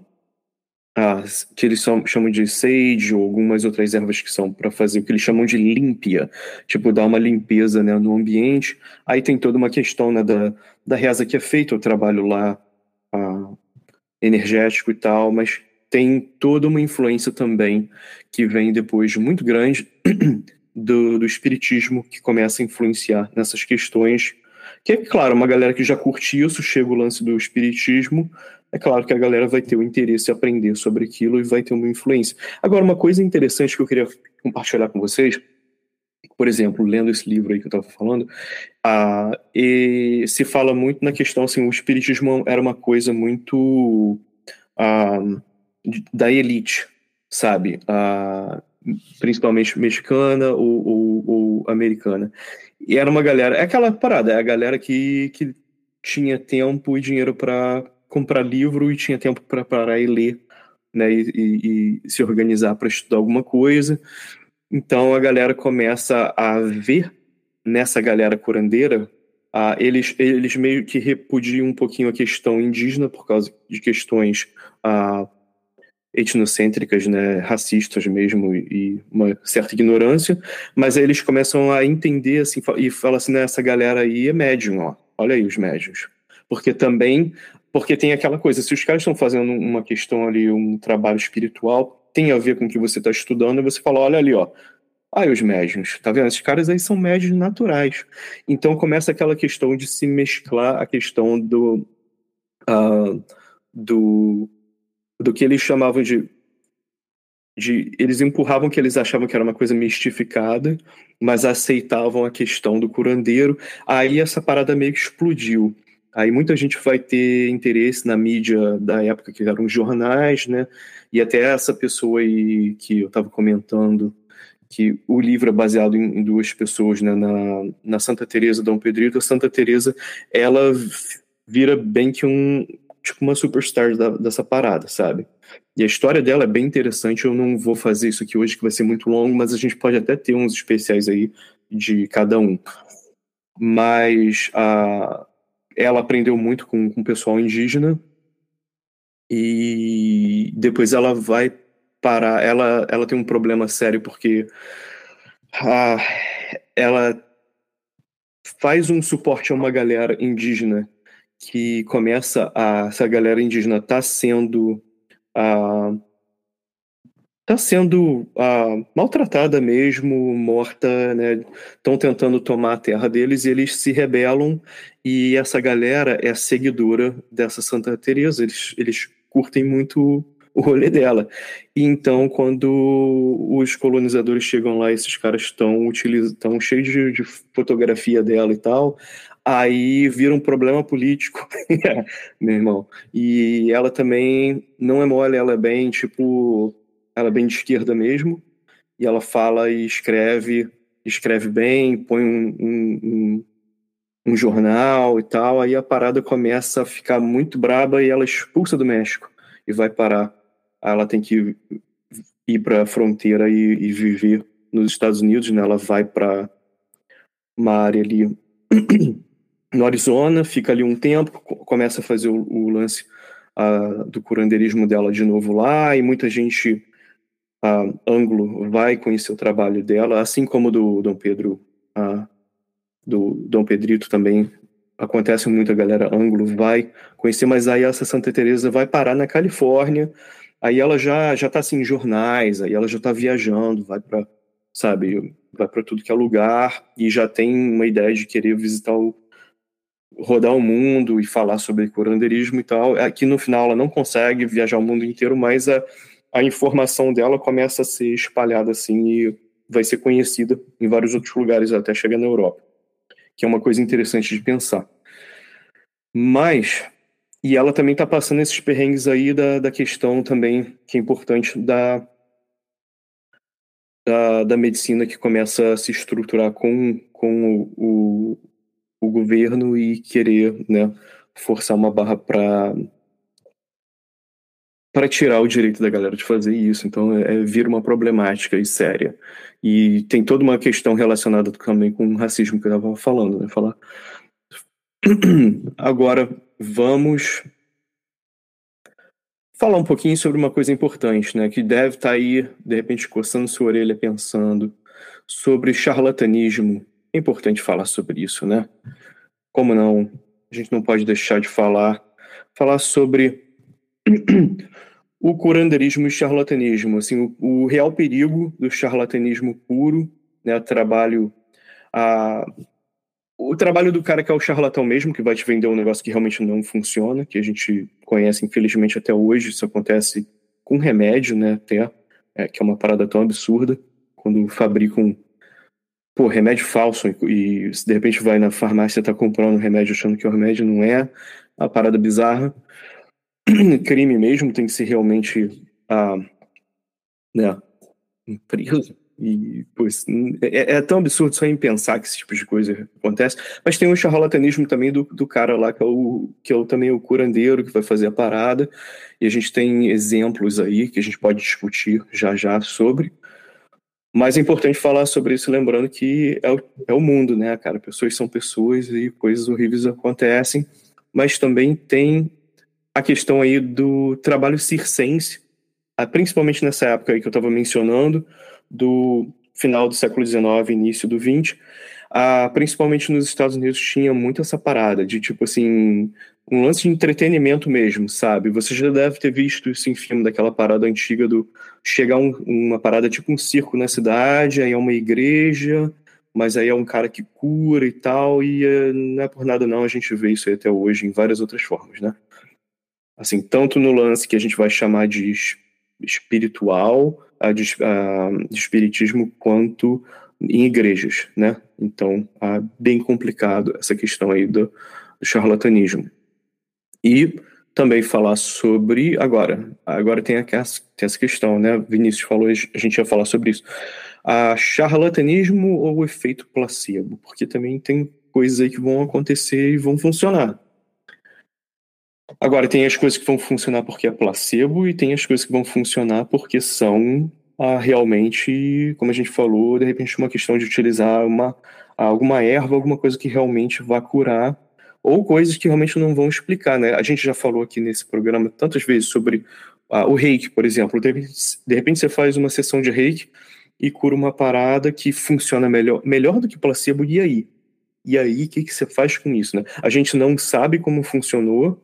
as, que eles são, chamam de sage ou algumas outras ervas que são para fazer o que eles chamam de límpia, tipo dar uma limpeza né, no ambiente. Aí tem toda uma questão né, da, da reza que é feita, o trabalho lá energético e tal, mas tem toda uma influência também que vem depois muito grande do, do espiritismo que começa a influenciar nessas questões. Que é claro, uma galera que já curte isso, chega o lance do espiritismo, é claro que a galera vai ter o interesse em aprender sobre aquilo e vai ter uma influência. Agora, uma coisa interessante que eu queria compartilhar com vocês, por exemplo, lendo esse livro aí que eu estava falando, ah, se fala muito na questão assim, o espiritismo era uma coisa muito ah, da elite, sabe? Ah, principalmente mexicana ou, ou, ou, americana. E era uma galera, é aquela parada, é a galera que, que tinha tempo e dinheiro para comprar livro e tinha tempo para parar e ler né, e, e, e se organizar para estudar alguma coisa. Então a galera começa a ver nessa galera curandeira, ah, eles, eles meio que repudiam um pouquinho a questão indígena por causa de questões ah, etnocêntricas, né, racistas mesmo, e uma certa ignorância, mas aí eles começam a entender assim, e falam assim, né, essa galera aí é médium, ó, olha aí os médiums. Porque também, porque tem aquela coisa, se os caras estão fazendo uma questão ali, um trabalho espiritual, tem a ver com o que você está estudando, e você fala, olha ali, ó, Aí os médiums, tá vendo? Esses caras aí são médios naturais. Então começa aquela questão de se mesclar a questão do, uh, do do que eles chamavam de, de. Eles empurravam que eles achavam que era uma coisa mistificada, mas aceitavam a questão do curandeiro. Aí essa parada meio que explodiu. Aí muita gente vai ter interesse na mídia da época, que eram jornais, né? E até essa pessoa aí que eu estava comentando, que o livro é baseado em, em duas pessoas, né? Na, na Santa Teresa Dom Pedrito, a Santa Teresa, ela vira bem que um, tipo uma superstar da, dessa parada, sabe? E a história dela é bem interessante. Eu não vou fazer isso aqui hoje, que vai ser muito longo, mas a gente pode até ter uns especiais aí de cada um. Mas a, ela aprendeu muito com, o pessoal indígena e depois ela vai parar. Ela, ela tem um problema sério porque a, ela faz um suporte a uma galera indígena que começa a essa galera indígena tá sendo a tá sendo uh, maltratada mesmo, morta, né? Estão tentando tomar a terra deles e eles se rebelam e essa galera é seguidora dessa Santa Teresa. Eles, eles curtem muito o rolê dela. E então, quando os colonizadores chegam lá, esses caras estão estão cheios de, de, fotografia dela e tal, aí vira um problema político, meu irmão. E ela também não é mole, ela é bem, tipo, ela é bem de esquerda mesmo, e ela fala e escreve, escreve bem, põe um, um, um, um jornal e tal, aí a parada começa a ficar muito braba e ela expulsa do México e vai parar. Ela tem que ir para a fronteira e, e, viver nos Estados Unidos, né? Ela vai para uma área ali no Arizona, fica ali um tempo, começa a fazer o, o lance uh, do curandeirismo dela de novo lá, e muita gente uh, anglo vai conhecer o trabalho dela, assim como do Dom Pedro, uh, do Dom Pedrito também acontece muita galera anglo vai conhecer, mas aí essa Santa Teresa vai parar na Califórnia, aí ela já já tá assim em jornais, aí ela já está viajando, vai para sabe, vai para tudo que é lugar e já tem uma ideia de querer visitar o rodar o mundo e falar sobre curandeirismo e tal. Aqui no final ela não consegue viajar o mundo inteiro, mas a, a informação dela começa a ser espalhada assim e vai ser conhecida em vários outros lugares até chegar na Europa, que é uma coisa interessante de pensar. Mas e ela também está passando esses perrengues aí da, da questão também que é importante da, da, da medicina que começa a se estruturar com, com o, o governo e querer né, forçar uma barra para para tirar o direito da galera de fazer isso. Então, é, é, vira uma problemática e séria. E tem toda uma questão relacionada também com o racismo que eu estava falando, né? Falar. Agora, vamos falar um pouquinho sobre uma coisa importante, né? Que deve estar tá aí, de repente, coçando sua orelha pensando sobre charlatanismo é importante falar sobre isso, né? Como não? A gente não pode deixar de falar falar sobre o curandeirismo e charlatanismo, assim, o, o, real perigo do charlatanismo puro, né, o trabalho a o trabalho do cara que é o charlatão mesmo, que vai te vender um negócio que realmente não funciona, que a gente conhece infelizmente até hoje, isso acontece com remédio, né, até, é, que é uma parada tão absurda, quando fabricam pô, remédio falso e de repente vai na farmácia tá comprando remédio achando que o remédio não é, uma parada bizarra. Crime mesmo, tem que ser realmente ah, né, E, pois, é, é, tão absurdo só em pensar que esse tipo de coisa acontece. Mas tem um charlatanismo também do, do cara lá, que é, o, que é o, também o curandeiro, que vai fazer a parada. E a gente tem exemplos aí que a gente pode discutir já já sobre. Mas é importante falar sobre isso, lembrando que é o, é o mundo, né, cara? Pessoas são pessoas e coisas horríveis acontecem. Mas também tem a questão aí do trabalho circense, ah, principalmente nessa época aí que eu estava mencionando, do final do século XIX, início do XX, ah, principalmente nos Estados Unidos tinha muito essa parada de tipo assim, um lance de entretenimento mesmo, sabe? Você já deve ter visto isso em filme daquela parada antiga do chegar um, uma parada tipo um circo na cidade, aí é uma igreja, mas aí é um cara que cura e tal, e uh, não é por nada não, a gente vê isso aí até hoje em várias outras formas, né? Assim, tanto no lance que a gente vai chamar de espiritual, a de, a, de espiritismo, quanto em igrejas, né? Então, é bem complicado essa questão aí do, do charlatanismo. E também falar sobre agora, agora tem, a, tem essa questão, né? Vinícius falou, a gente ia falar sobre isso. A charlatanismo ou o efeito placebo? Porque também tem coisas aí que vão acontecer e vão funcionar. Agora, tem as coisas que vão funcionar porque é placebo e tem as coisas que vão funcionar porque são ah, realmente, como a gente falou, de repente uma questão de utilizar uma, alguma erva, alguma coisa que realmente vá curar ou coisas que realmente não vão explicar, né? A gente já falou aqui nesse programa tantas vezes sobre ah, o reiki, por exemplo. De, de repente você faz uma sessão de reiki e cura uma parada que funciona melhor, melhor do que placebo, e aí? E aí, o que, que você faz com isso, né? A gente não sabe como funcionou,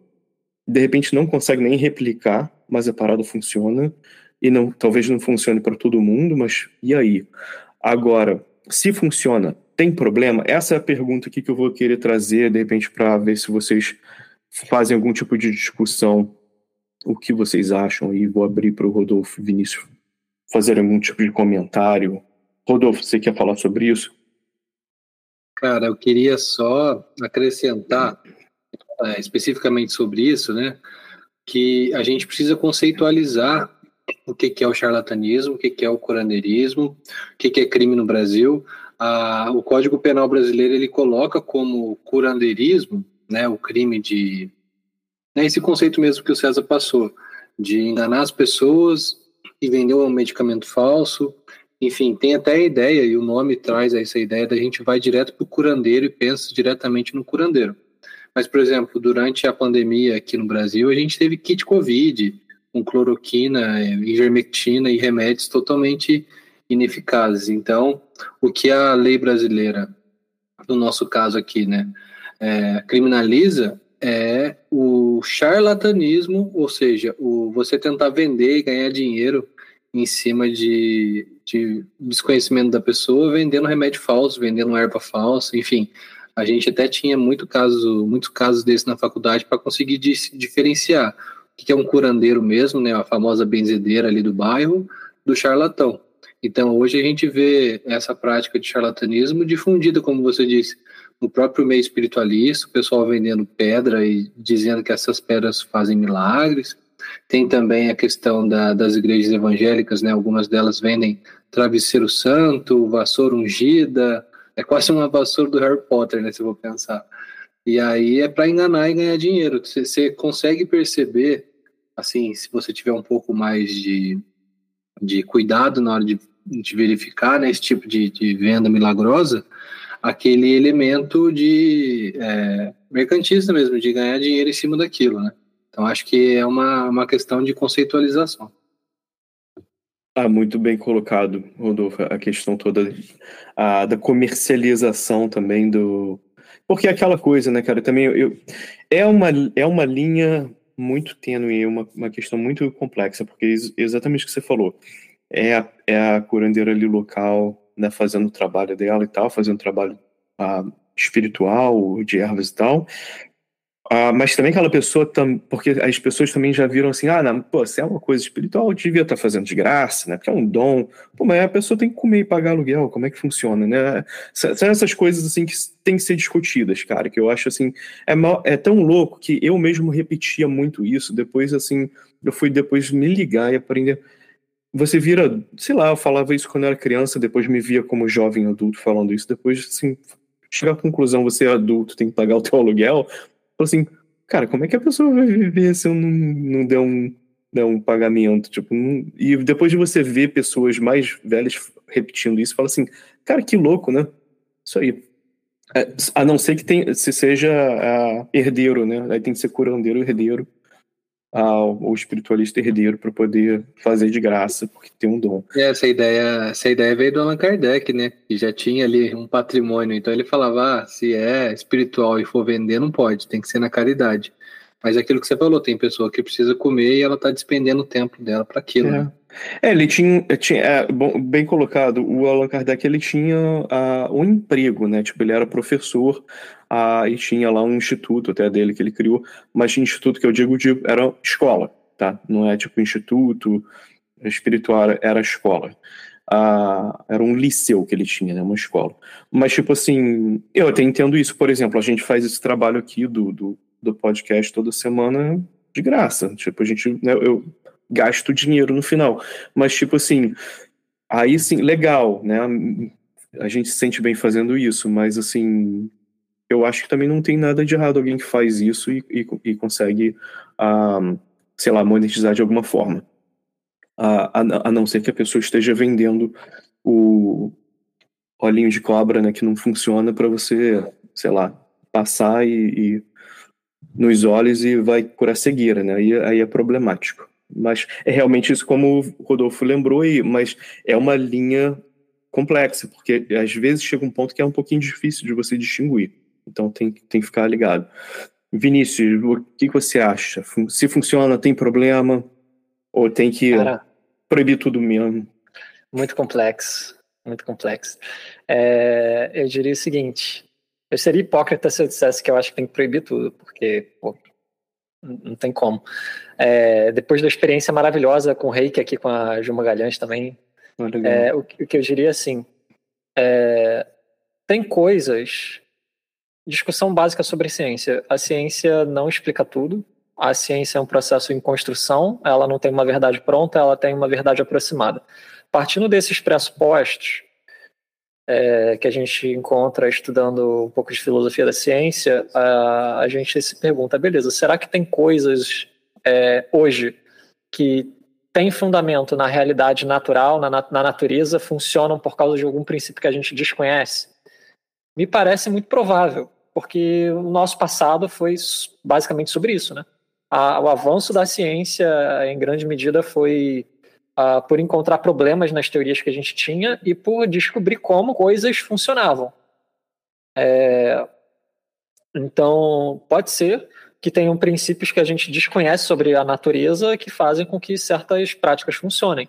de repente não consegue nem replicar, mas a parada funciona e não, talvez não funcione para todo mundo, mas e aí? Agora, se funciona, tem problema? Essa é a pergunta aqui que eu vou querer trazer, de repente, para ver se vocês fazem algum tipo de discussão, o que vocês acham, e vou abrir para o Rodolfo Vinícius fazer algum tipo de comentário. Rodolfo, você quer falar sobre isso? Cara, eu queria só acrescentar é, especificamente sobre isso, né? Que a gente precisa conceitualizar o que, que é o charlatanismo, o que, que é o curandeirismo, o que, que é crime no Brasil. Ah, o Código Penal brasileiro ele coloca como curandeirismo, né, o crime de, né, esse conceito mesmo que o César passou, de enganar as pessoas e vender um medicamento falso. Enfim, tem até a ideia, e o nome traz essa ideia da gente vai direto para o curandeiro e pensa diretamente no curandeiro. Mas, por exemplo, durante a pandemia aqui no Brasil, a gente teve kit Covid, com cloroquina, ivermectina e remédios totalmente ineficazes. Então, o que a lei brasileira, no nosso caso aqui, né, é, criminaliza é o charlatanismo, ou seja, o você tentar vender e ganhar dinheiro em cima de, de desconhecimento da pessoa, vendendo remédio falso, vendendo erva falsa, enfim, a gente até tinha muito caso, muitos casos desses na faculdade para conseguir diferenciar o que é um curandeiro mesmo, né, a famosa benzedeira ali do bairro, do charlatão. Então, hoje a gente vê essa prática de charlatanismo difundida, como você disse, no próprio meio espiritualista, o pessoal vendendo pedra e dizendo que essas pedras fazem milagres. Tem também a questão da, das igrejas evangélicas, né? Algumas delas vendem travesseiro santo, vassoura ungida, é quase uma vassoura do Harry Potter, né? Se eu vou pensar. E aí é para enganar e ganhar dinheiro. Você, você, consegue perceber, assim, se você tiver um pouco mais de, de cuidado na hora de, de verificar né, tipo de, de venda milagrosa, aquele elemento de é, mercantista mesmo, de ganhar dinheiro em cima daquilo, né? Então acho que é uma, uma questão de conceitualização. Ah, muito bem colocado, Rodolfo, a questão toda a, da comercialização também do. Porque é aquela coisa, né, cara? Também eu, é, uma, é uma linha muito tênue, uma, uma questão muito complexa, porque exatamente o que você falou. É a, é a curandeira ali local, né, fazendo o trabalho dela e tal, fazendo trabalho ah, espiritual, de ervas e tal, ah, mas também aquela pessoa, tam, porque as pessoas também já viram assim, ah, não, pô, se é uma coisa espiritual, devia estar tá fazendo de graça, né? Porque é um dom. Pô, mas a pessoa tem que comer e pagar aluguel, como é que funciona, né? São essas coisas assim que têm que ser discutidas, cara, que eu acho assim, é, mal, é tão louco que eu mesmo repetia muito isso, depois assim, eu fui depois me ligar e aprender você vira, sei lá, eu falava isso quando eu era criança, depois me via como jovem adulto falando isso, depois, assim, chegar à conclusão, você é adulto, tem que pagar o teu aluguel, assim, cara, como é que a pessoa vai viver se eu não, não der um, der um pagamento? Tipo, não... e depois de você ver pessoas mais velhas repetindo isso, fala assim, cara, que louco, né? Isso aí. É, a não ser que tem, se seja uh, herdeiro, né? Aí tem que ser curandeiro herdeiro ao, ao espiritualista herdeiro para poder fazer de graça, porque tem um dom. É, essa ideia, essa ideia veio do Allan Kardec, né? Que já tinha ali um patrimônio. Então ele falava: ah, se é espiritual e for vender, não pode, tem que ser na caridade. Mas é aquilo que você falou, tem pessoa que precisa comer e ela está despendendo o tempo dela para aquilo. É. Né? É, ele tinha, tinha é, bom, bem colocado, o Allan Kardec ele tinha uh, um emprego, né? Tipo, ele era professor uh, e tinha lá um instituto até dele que ele criou, mas instituto que eu digo de, era escola, tá? Não é tipo instituto espiritual, era escola. Uh, era um liceu que ele tinha, né? Uma escola. Mas, tipo assim, eu até entendo isso, por exemplo, a gente faz esse trabalho aqui do, do, do podcast toda semana de graça. Tipo, a gente, né, eu gasto dinheiro no final. Mas, tipo assim, aí sim, legal, né? A gente se sente bem fazendo isso, mas assim, eu acho que também não tem nada de errado alguém que faz isso e, e, e consegue, uh, sei lá, monetizar de alguma forma. A, a, não ser que a pessoa esteja vendendo o olhinho de cobra, né, que não funciona para você, sei lá, passar e, e, nos olhos e vai curar cegueira, né? Aí, aí é problemático. Mas é realmente isso como o Rodolfo lembrou, e, mas é uma linha complexa, porque às vezes chega um ponto que é um pouquinho difícil de você distinguir. Então tem, tem que ficar ligado. Vinícius, o que, você acha? Se funciona, tem problema? Ou tem que Cara, proibir tudo mesmo? Muito complexo, muito complexo. É, eu diria o seguinte: eu seria hipócrita se eu dissesse que eu acho que tem que proibir tudo, porque pô, não tem como. É, depois da experiência maravilhosa com o Reiki aqui com a Gil Magalhães também, é, o, o, que eu diria assim, é, tem coisas, discussão básica sobre ciência. A ciência não explica tudo. A ciência é um processo em construção, ela não tem uma verdade pronta, ela tem uma verdade aproximada. Partindo desses pressupostos, é, que a gente encontra estudando um pouco de filosofia da ciência, a, a gente se pergunta, beleza, será que tem coisas é, hoje que têm fundamento na realidade natural, na, na natureza, funcionam por causa de algum princípio que a gente desconhece? Me parece muito provável, porque o nosso passado foi basicamente sobre isso, né? O avanço da ciência, em grande medida, foi uh, por encontrar problemas nas teorias que a gente tinha e por descobrir como coisas funcionavam. É, então, pode ser que tenham princípios que a gente desconhece sobre a natureza que fazem com que certas práticas funcionem.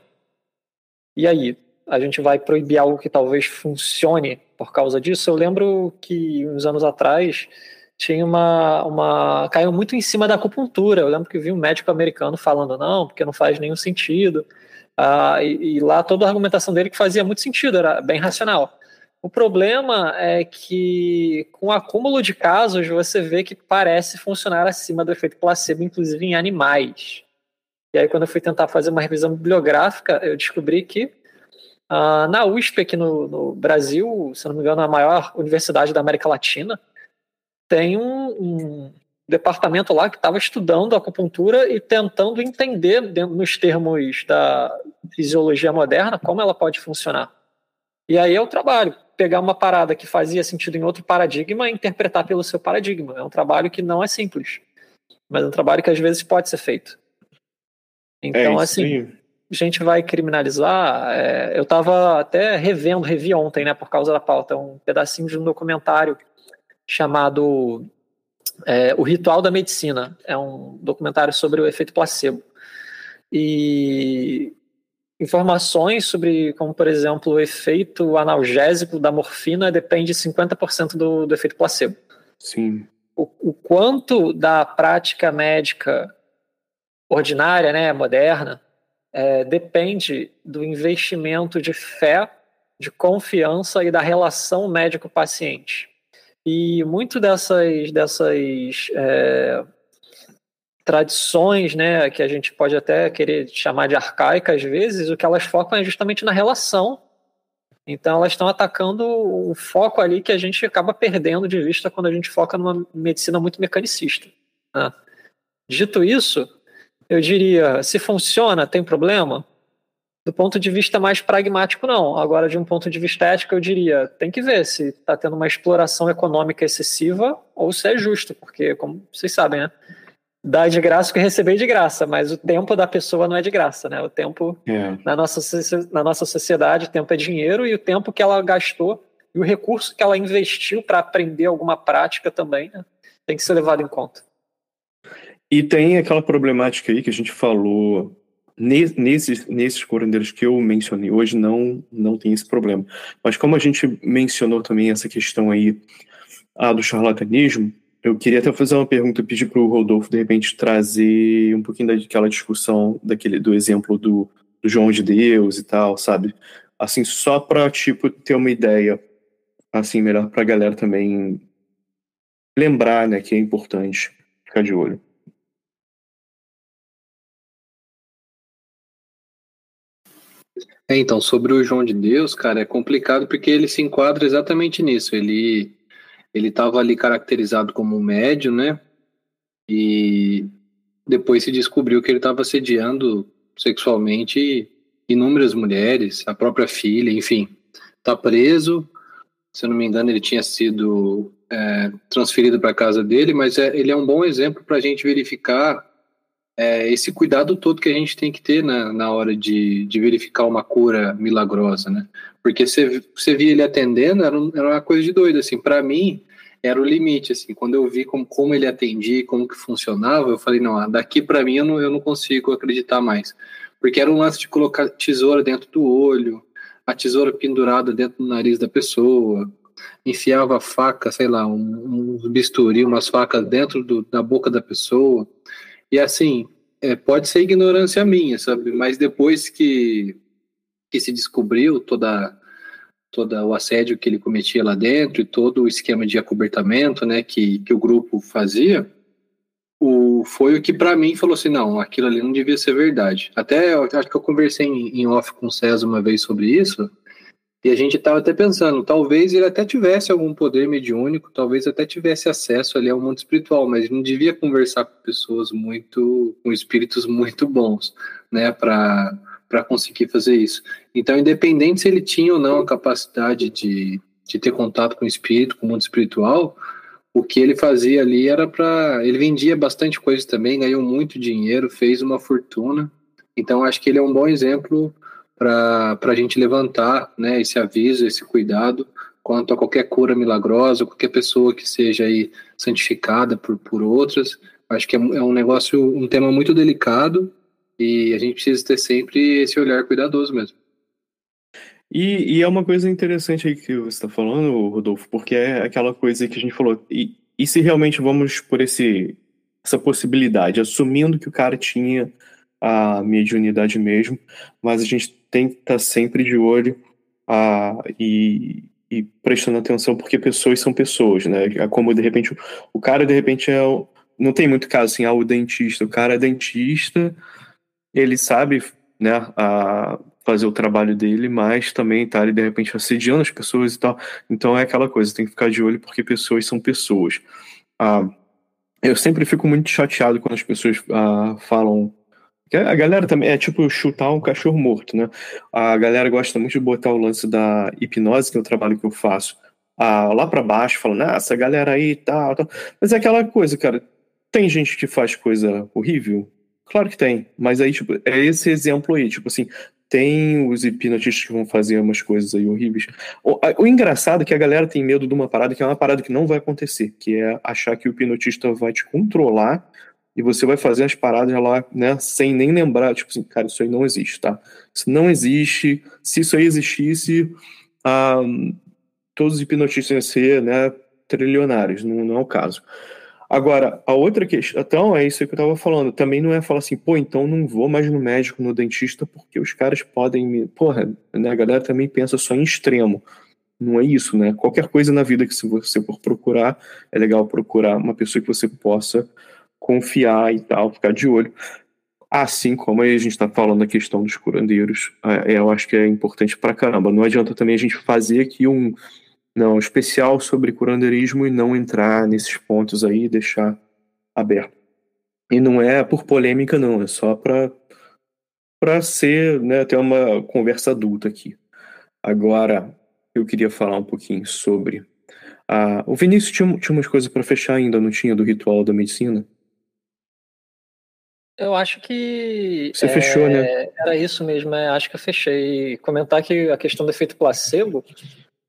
E aí, a gente vai proibir algo que talvez funcione por causa disso? Eu lembro que uns anos atrás tinha uma, uma caiu muito em cima da acupuntura. Eu lembro que vi um médico americano falando não, porque não faz nenhum sentido. Ah, e, e, lá toda a argumentação dele que fazia muito sentido, era bem racional. O problema é que, com o acúmulo de casos, você vê que parece funcionar acima do efeito placebo, inclusive em animais. E aí, quando eu fui tentar fazer uma revisão bibliográfica, eu descobri que ah, na USP, aqui no, no, Brasil, se não me engano, a maior universidade da América Latina, tem um, um departamento lá que estava estudando acupuntura e tentando entender, nos termos da fisiologia moderna, como ela pode funcionar. E aí é o trabalho, pegar uma parada que fazia sentido em outro paradigma e interpretar pelo seu paradigma. É um trabalho que não é simples, mas é um trabalho que às vezes pode ser feito. Então, é assim, a gente vai criminalizar. É, eu estava até revendo, revi ontem, né, por causa da pauta, um pedacinho de um documentário chamado é, O Ritual da Medicina. É um documentário sobre o efeito placebo. E informações sobre, como por exemplo, o efeito analgésico da morfina depende 50% do, do efeito placebo. Sim. O, o, quanto da prática médica ordinária, né, moderna, é, depende do investimento de fé, de confiança e da relação médico-paciente. E muito dessas, dessas é, tradições, né, que a gente pode até querer chamar de arcaicas às vezes, o que elas focam é justamente na relação. Então elas estão atacando o foco ali que a gente acaba perdendo de vista quando a gente foca numa medicina muito mecanicista. Né? Dito isso, eu diria, se funciona, tem problema? Do ponto de vista mais pragmático, não. Agora, de um ponto de vista ético, eu diria, tem que ver se está tendo uma exploração econômica excessiva ou se é justo, porque, como vocês sabem, né? Dar de graça que receber de graça, mas o tempo da pessoa não é de graça, né? O tempo é. na, nossa, na nossa sociedade, o tempo é dinheiro e o tempo que ela gastou e o recurso que ela investiu para aprender alguma prática também né? tem que ser levado em conta. E tem aquela problemática aí que a gente falou nesses, nesses curandeiros que eu mencionei hoje não não tem esse problema. Mas como a gente mencionou também essa questão aí a do charlatanismo, eu queria até fazer uma pergunta, pedir para o Rodolfo de repente trazer um pouquinho daquela discussão daquele do exemplo do, do João de Deus e tal, sabe? Assim, só para tipo ter uma ideia assim melhor para a galera também lembrar, né, que é importante ficar de olho. É, então, sobre o João de Deus, cara, é complicado porque ele se enquadra exatamente nisso. Ele ele estava ali caracterizado como um médio, né? E depois se descobriu que ele estava assediando sexualmente inúmeras mulheres, a própria filha, enfim. Está preso. Se eu não me engano, ele tinha sido é, transferido para a casa dele, mas é, ele é um bom exemplo para a gente verificar é, esse cuidado todo que a gente tem que ter na, na hora de, de verificar uma cura milagrosa, né? Porque você, você via ele atendendo, era, era uma coisa de doido, assim. Para mim, era o limite, assim. Quando eu vi como, como ele atendia, como que funcionava, eu falei, não, daqui para mim eu não, eu não consigo acreditar mais. Porque era um lance de colocar tesoura dentro do olho, a tesoura pendurada dentro do nariz da pessoa, enfiava faca, sei lá, um, um bisturi, umas facas dentro do, da boca da pessoa. E assim, é, pode ser ignorância minha, sabe? Mas depois que, que se descobriu toda todo o assédio que ele cometia lá dentro e todo o esquema de acobertamento, né, que, que o grupo fazia, o, foi o que para mim falou assim, não, aquilo ali não devia ser verdade. Até acho que eu conversei em, em off com o César uma vez sobre isso, e a gente estava até pensando, talvez ele até tivesse algum poder mediúnico, talvez até tivesse acesso ali ao mundo espiritual, mas não devia conversar com pessoas muito, com espíritos muito bons, né, para para conseguir fazer isso. Então, independente se ele tinha ou não a capacidade de, de ter contato com o espírito, com o mundo espiritual, o que ele fazia ali era para. Ele vendia bastante coisa também, ganhou muito dinheiro, fez uma fortuna. Então, acho que ele é um bom exemplo para a gente levantar né, esse aviso, esse cuidado quanto a qualquer cura milagrosa, qualquer pessoa que seja aí santificada por, por outras. Acho que é, é um negócio, um tema muito delicado e a gente precisa ter sempre esse olhar cuidadoso mesmo. E, e é uma coisa interessante aí que você está falando, Rodolfo, porque é aquela coisa que a gente falou. E, e se realmente vamos por esse, essa possibilidade, assumindo que o cara tinha a mediunidade mesmo, mas a gente tem que estar tá sempre de olho a, e, e prestando atenção, porque pessoas são pessoas, né? É como de repente o cara de repente é. Não tem muito caso assim, ah, o dentista. O cara é dentista, ele sabe né, a fazer o trabalho dele, mas também tá ali de repente assediando as pessoas e tal. Então é aquela coisa, tem que ficar de olho porque pessoas são pessoas. Ah, eu sempre fico muito chateado quando as pessoas ah, falam a galera também é tipo chutar um cachorro morto, né? A galera gosta muito de botar o lance da hipnose, que é o trabalho que eu faço, ah, lá para baixo, falando, ah, essa galera aí tal, tal. Mas é aquela coisa, cara. Tem gente que faz coisa horrível? Claro que tem. Mas aí, tipo, é esse exemplo aí, tipo assim, tem os hipnotistas que vão fazer umas coisas aí horríveis. O, a, o, engraçado é que a galera tem medo de uma parada que é uma parada que não vai acontecer, que é achar que o hipnotista vai te controlar e você vai fazer as paradas lá, né, sem nem lembrar, tipo assim, cara, isso aí não existe, tá? Isso não existe. Se isso aí existisse, ah, todos os hipnotistas iam ser, né, trilionários, não, não é o caso. Agora, a outra questão é isso que eu estava falando. Também não é falar assim, pô, então não vou mais no médico, no dentista, porque os caras podem me. Porra, né, a galera também pensa só em extremo. Não é isso, né? Qualquer coisa na vida que se você for procurar, é legal procurar uma pessoa que você possa confiar e tal, ficar de olho. Assim como a gente está falando a questão dos curandeiros, é, eu acho que é importante pra caramba. Não adianta também a gente fazer aqui um não especial sobre curandeirismo e não entrar nesses pontos aí, deixar aberto. E não é por polêmica, não, é só para para ser, né, ter uma conversa adulta aqui. Agora, eu queria falar um pouquinho sobre. Ah, o Vinícius tinha, tinha umas coisas para fechar ainda, não tinha, do ritual da medicina? Eu acho que. Você é, fechou, né? Era isso mesmo, é, acho que eu fechei. Comentar que a questão do efeito placebo,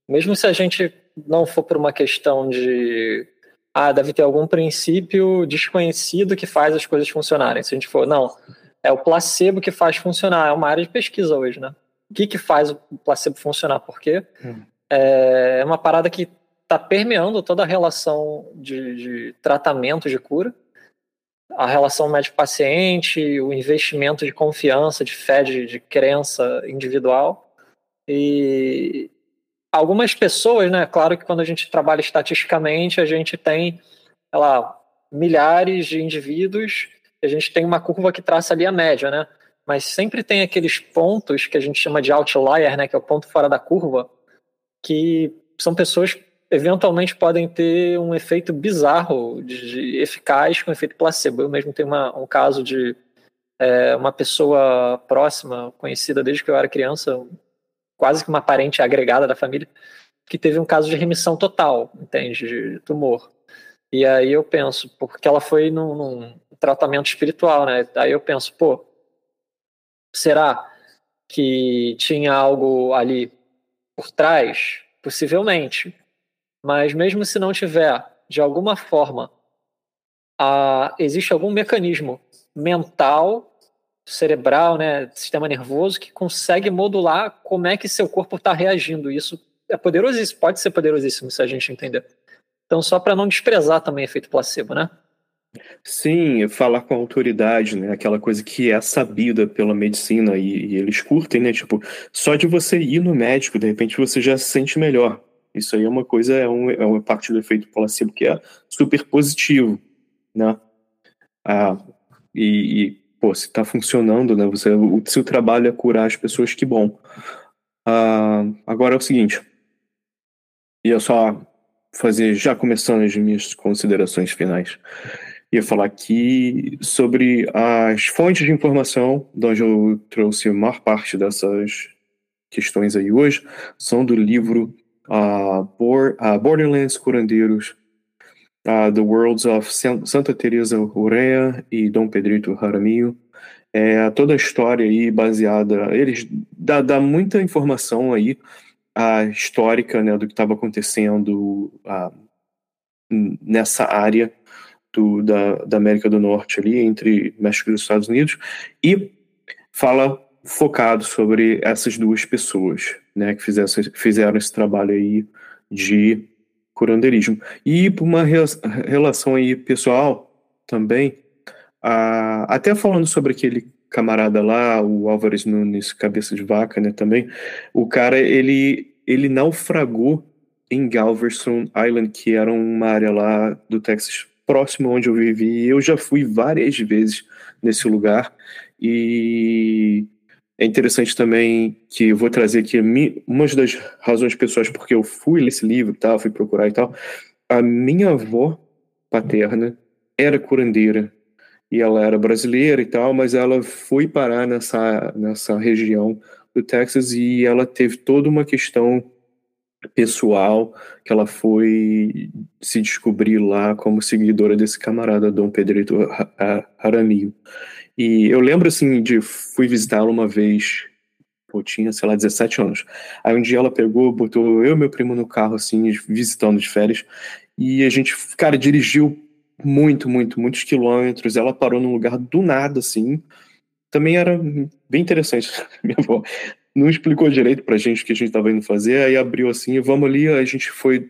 mesmo se a gente não for por uma questão de. Ah, deve ter algum princípio desconhecido que faz as coisas funcionarem. Se a gente for, não, é o placebo que faz funcionar. É uma área de pesquisa hoje, né? O que, que faz o placebo funcionar? Por quê? Hum. É uma parada que está permeando toda a relação de, de tratamento de cura a relação médico-paciente, o investimento de confiança, de fé, de, de crença individual. E algumas pessoas, né? Claro que quando a gente trabalha estatisticamente, a gente tem, sei lá, milhares de indivíduos, a gente tem uma curva que traça ali a média, né? Mas sempre tem aqueles pontos que a gente chama de outlier, né? Que é o ponto fora da curva, que são pessoas eventualmente podem ter um efeito bizarro de, de eficaz com efeito placebo. Eu mesmo tenho uma, um caso de é, uma pessoa próxima, conhecida desde que eu era criança, quase que uma parente agregada da família, que teve um caso de remissão total, entende, de tumor. E aí eu penso, porque ela foi num, num tratamento espiritual, né? Aí eu penso, pô, será que tinha algo ali por trás? Possivelmente. Mas mesmo se não tiver, de alguma forma, a, existe algum mecanismo mental, cerebral, né, sistema nervoso, que consegue modular como é que seu corpo está reagindo. Isso é poderosíssimo, pode ser poderosíssimo se a gente entender. Então, só para não desprezar também efeito placebo, né? Sim, falar com autoridade, né? Aquela coisa que é sabida pela medicina e, e, eles curtem, né? Tipo, só de você ir no médico, de repente você já se sente melhor. Isso aí é uma coisa, é, um, é uma parte do efeito placebo que é super positivo, né? Ah, e, e pô, se está funcionando, né? Você, o seu trabalho é curar as pessoas, que bom. Ah, agora é o seguinte, ia só fazer, já começando as minhas considerações finais, ia falar aqui sobre as fontes de informação, de onde eu trouxe a maior parte dessas questões aí hoje, são do livro uh, uh, Borderlands Curandeiros, uh, The Worlds of Santa Teresa Urea e Dom Pedrito Jaramillo. É, toda a história aí baseada, eles dá, dá muita informação aí a histórica né, do que estava acontecendo nessa área do, da, da América do Norte ali, entre México e os Estados Unidos, e fala focado sobre essas duas pessoas, né, que fizeram, fizeram esse trabalho aí de curandeirismo. E por uma relação aí pessoal também, a, até falando sobre aquele camarada lá, o Álvares Nunes, cabeça de vaca, né, também, o cara, ele, ele naufragou em Galveston Island, que era uma área lá do Texas próximo onde eu vivi. Eu já fui várias vezes nesse lugar e é interessante também que eu vou trazer aqui uma das razões pessoais porque eu fui ler esse livro e tal, fui procurar e tal. A minha avó paterna era curandeira e ela era brasileira e tal, mas ela foi parar nessa, nessa região do Texas e ela teve toda uma questão pessoal que ela foi se descobrir lá como seguidora desse camarada Dom Pedrito Aramillo. E eu lembro, assim, de fui visitá-la uma vez, pô, tinha, sei lá, 17 anos. Aí um dia ela pegou, botou eu e meu primo no carro, assim, visitando de férias, e a gente, cara, dirigiu muito, muito, muitos quilômetros. Ela parou num lugar do nada, assim. Também era bem interessante, minha avó. Não explicou direito pra gente o que a gente tava indo fazer, aí abriu assim, vamos ali, a gente foi.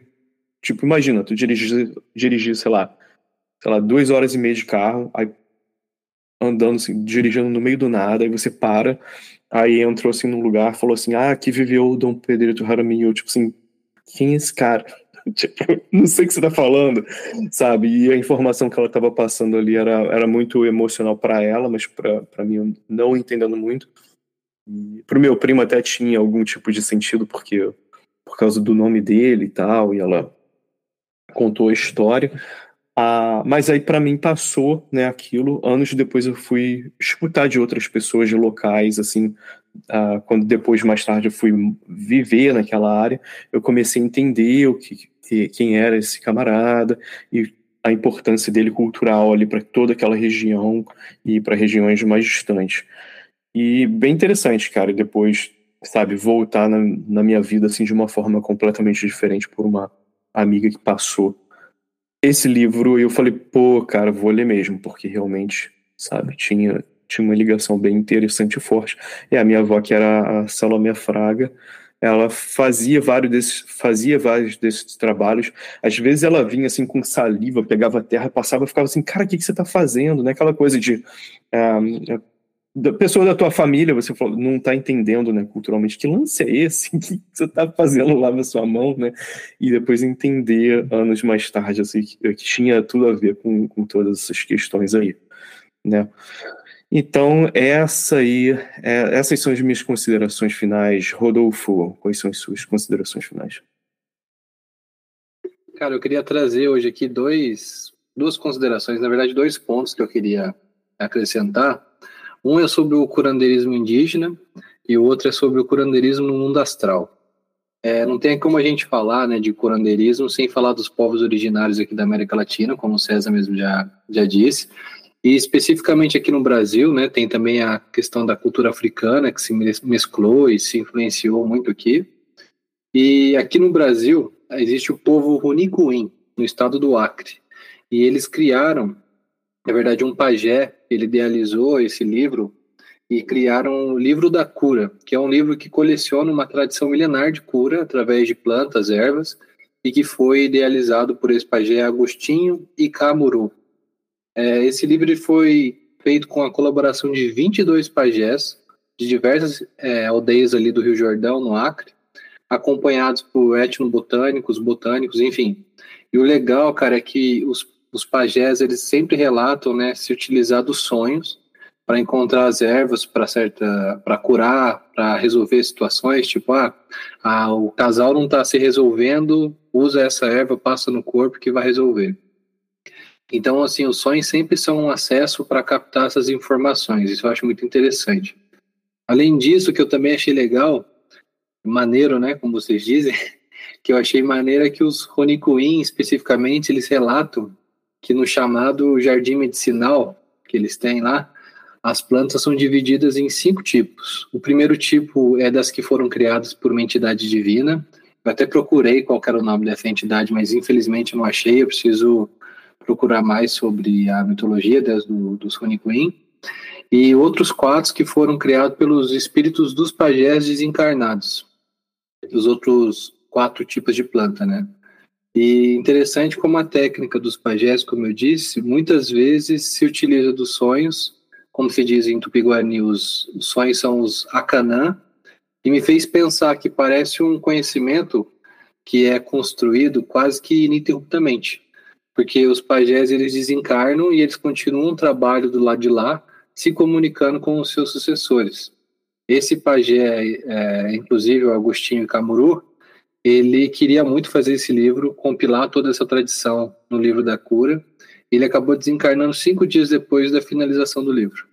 Tipo, imagina, tu dirigir, dirigir sei lá, sei lá, duas horas e meia de carro, aí andando, assim, dirigindo no meio do nada, aí você para, aí entrou assim num lugar, falou assim, ah, aqui viveu Dom Pedrito Jaramillo, eu, tipo assim, quem é esse cara? tipo, não sei o que você tá falando, sabe? E a informação que ela estava passando ali era, era muito emocional para ela, mas para mim, não entendendo muito. E pro meu primo até tinha algum tipo de sentido, porque por causa do nome dele e tal, e ela contou a história. Ah, mas aí para mim passou, né, aquilo. Anos depois eu fui escutar de outras pessoas de locais, assim, ah, quando depois mais tarde eu fui viver naquela área, eu comecei a entender o que, que quem era esse camarada e a importância dele cultural ali para toda aquela região e para regiões mais distantes. E bem interessante, cara. Depois, sabe, voltar na, na minha vida assim de uma forma completamente diferente por uma amiga que passou esse livro eu falei, pô, cara, vou ler mesmo, porque realmente, sabe, tinha, tinha uma ligação bem interessante e forte. E a minha avó, que era a Salomé Fraga, ela fazia vários desses, fazia vários desses trabalhos. Às vezes ela vinha assim com saliva, pegava terra, passava ficava assim, cara, o que, que você está fazendo? Né? Aquela coisa de uh, da pessoa da tua família, você falou, não está entendendo, né, culturalmente, que lance é esse? O que você está fazendo lá na sua mão, né? E depois entender, anos mais tarde, assim, que, tinha tudo a ver com, com todas essas questões aí, né? Então, essa aí, é, essas são as minhas considerações finais. Rodolfo, quais são as suas considerações finais? Cara, eu queria trazer hoje aqui dois, duas considerações, na verdade, dois pontos que eu queria acrescentar. Um é sobre o curandeirismo indígena e o outro é sobre o curandeirismo no mundo astral. É, não tem como a gente falar né, de curandeirismo sem falar dos povos originários aqui da América Latina, como o César mesmo já, já disse. E especificamente aqui no Brasil, né, tem também a questão da cultura africana que se mesclou e se influenciou muito aqui. E aqui no Brasil existe o povo Runicuim, no estado do Acre. E eles criaram na verdade, um pajé, ele idealizou esse livro e criaram o Livro da Cura, que é um livro que coleciona uma tradição milenar de cura através de plantas, ervas, e que foi idealizado por esse pajé Agostinho e Camuru. É, esse livro foi feito com a colaboração de 22 pajés de diversas é, aldeias ali do Rio Jordão, no Acre, acompanhados por etnobotânicos, botânicos, enfim. E o legal, cara, é que os os pajés eles sempre relatam, né, se utilizar dos sonhos para encontrar as ervas para certa, para curar, para resolver situações, tipo, ah, ah o casal não está se resolvendo, usa essa erva, passa no corpo que vai resolver. Então, assim, os sonhos sempre são um acesso para captar essas informações. Isso eu acho muito interessante. Além disso, que eu também achei legal, maneiro, né, como vocês dizem, que eu achei maneiro é que os Ronicuim, especificamente, eles relatam que no chamado jardim medicinal que eles têm lá, as plantas são divididas em cinco tipos. O primeiro tipo é das que foram criadas por uma entidade divina. Eu até procurei qual era o nome dessa entidade, mas infelizmente não achei. Eu preciso procurar mais sobre a mitologia das, do, dos Queen. E outros quatro que foram criados pelos espíritos dos pajés desencarnados. Os outros quatro tipos de planta, né? E interessante como a técnica dos pajés, como eu disse, muitas vezes se utiliza dos sonhos, como se diz em Tupi-Guarani, os, os sonhos são os akanã, e me fez pensar que parece um conhecimento que é construído quase que ininterruptamente, porque os pajés eles desencarnam e eles continuam o trabalho do lado de lá, se comunicando com os seus sucessores. Esse pajé, é, inclusive o Agostinho Camuru, ele queria muito fazer esse livro, compilar toda essa tradição no livro da cura. Ele acabou desencarnando cinco dias depois da finalização do livro.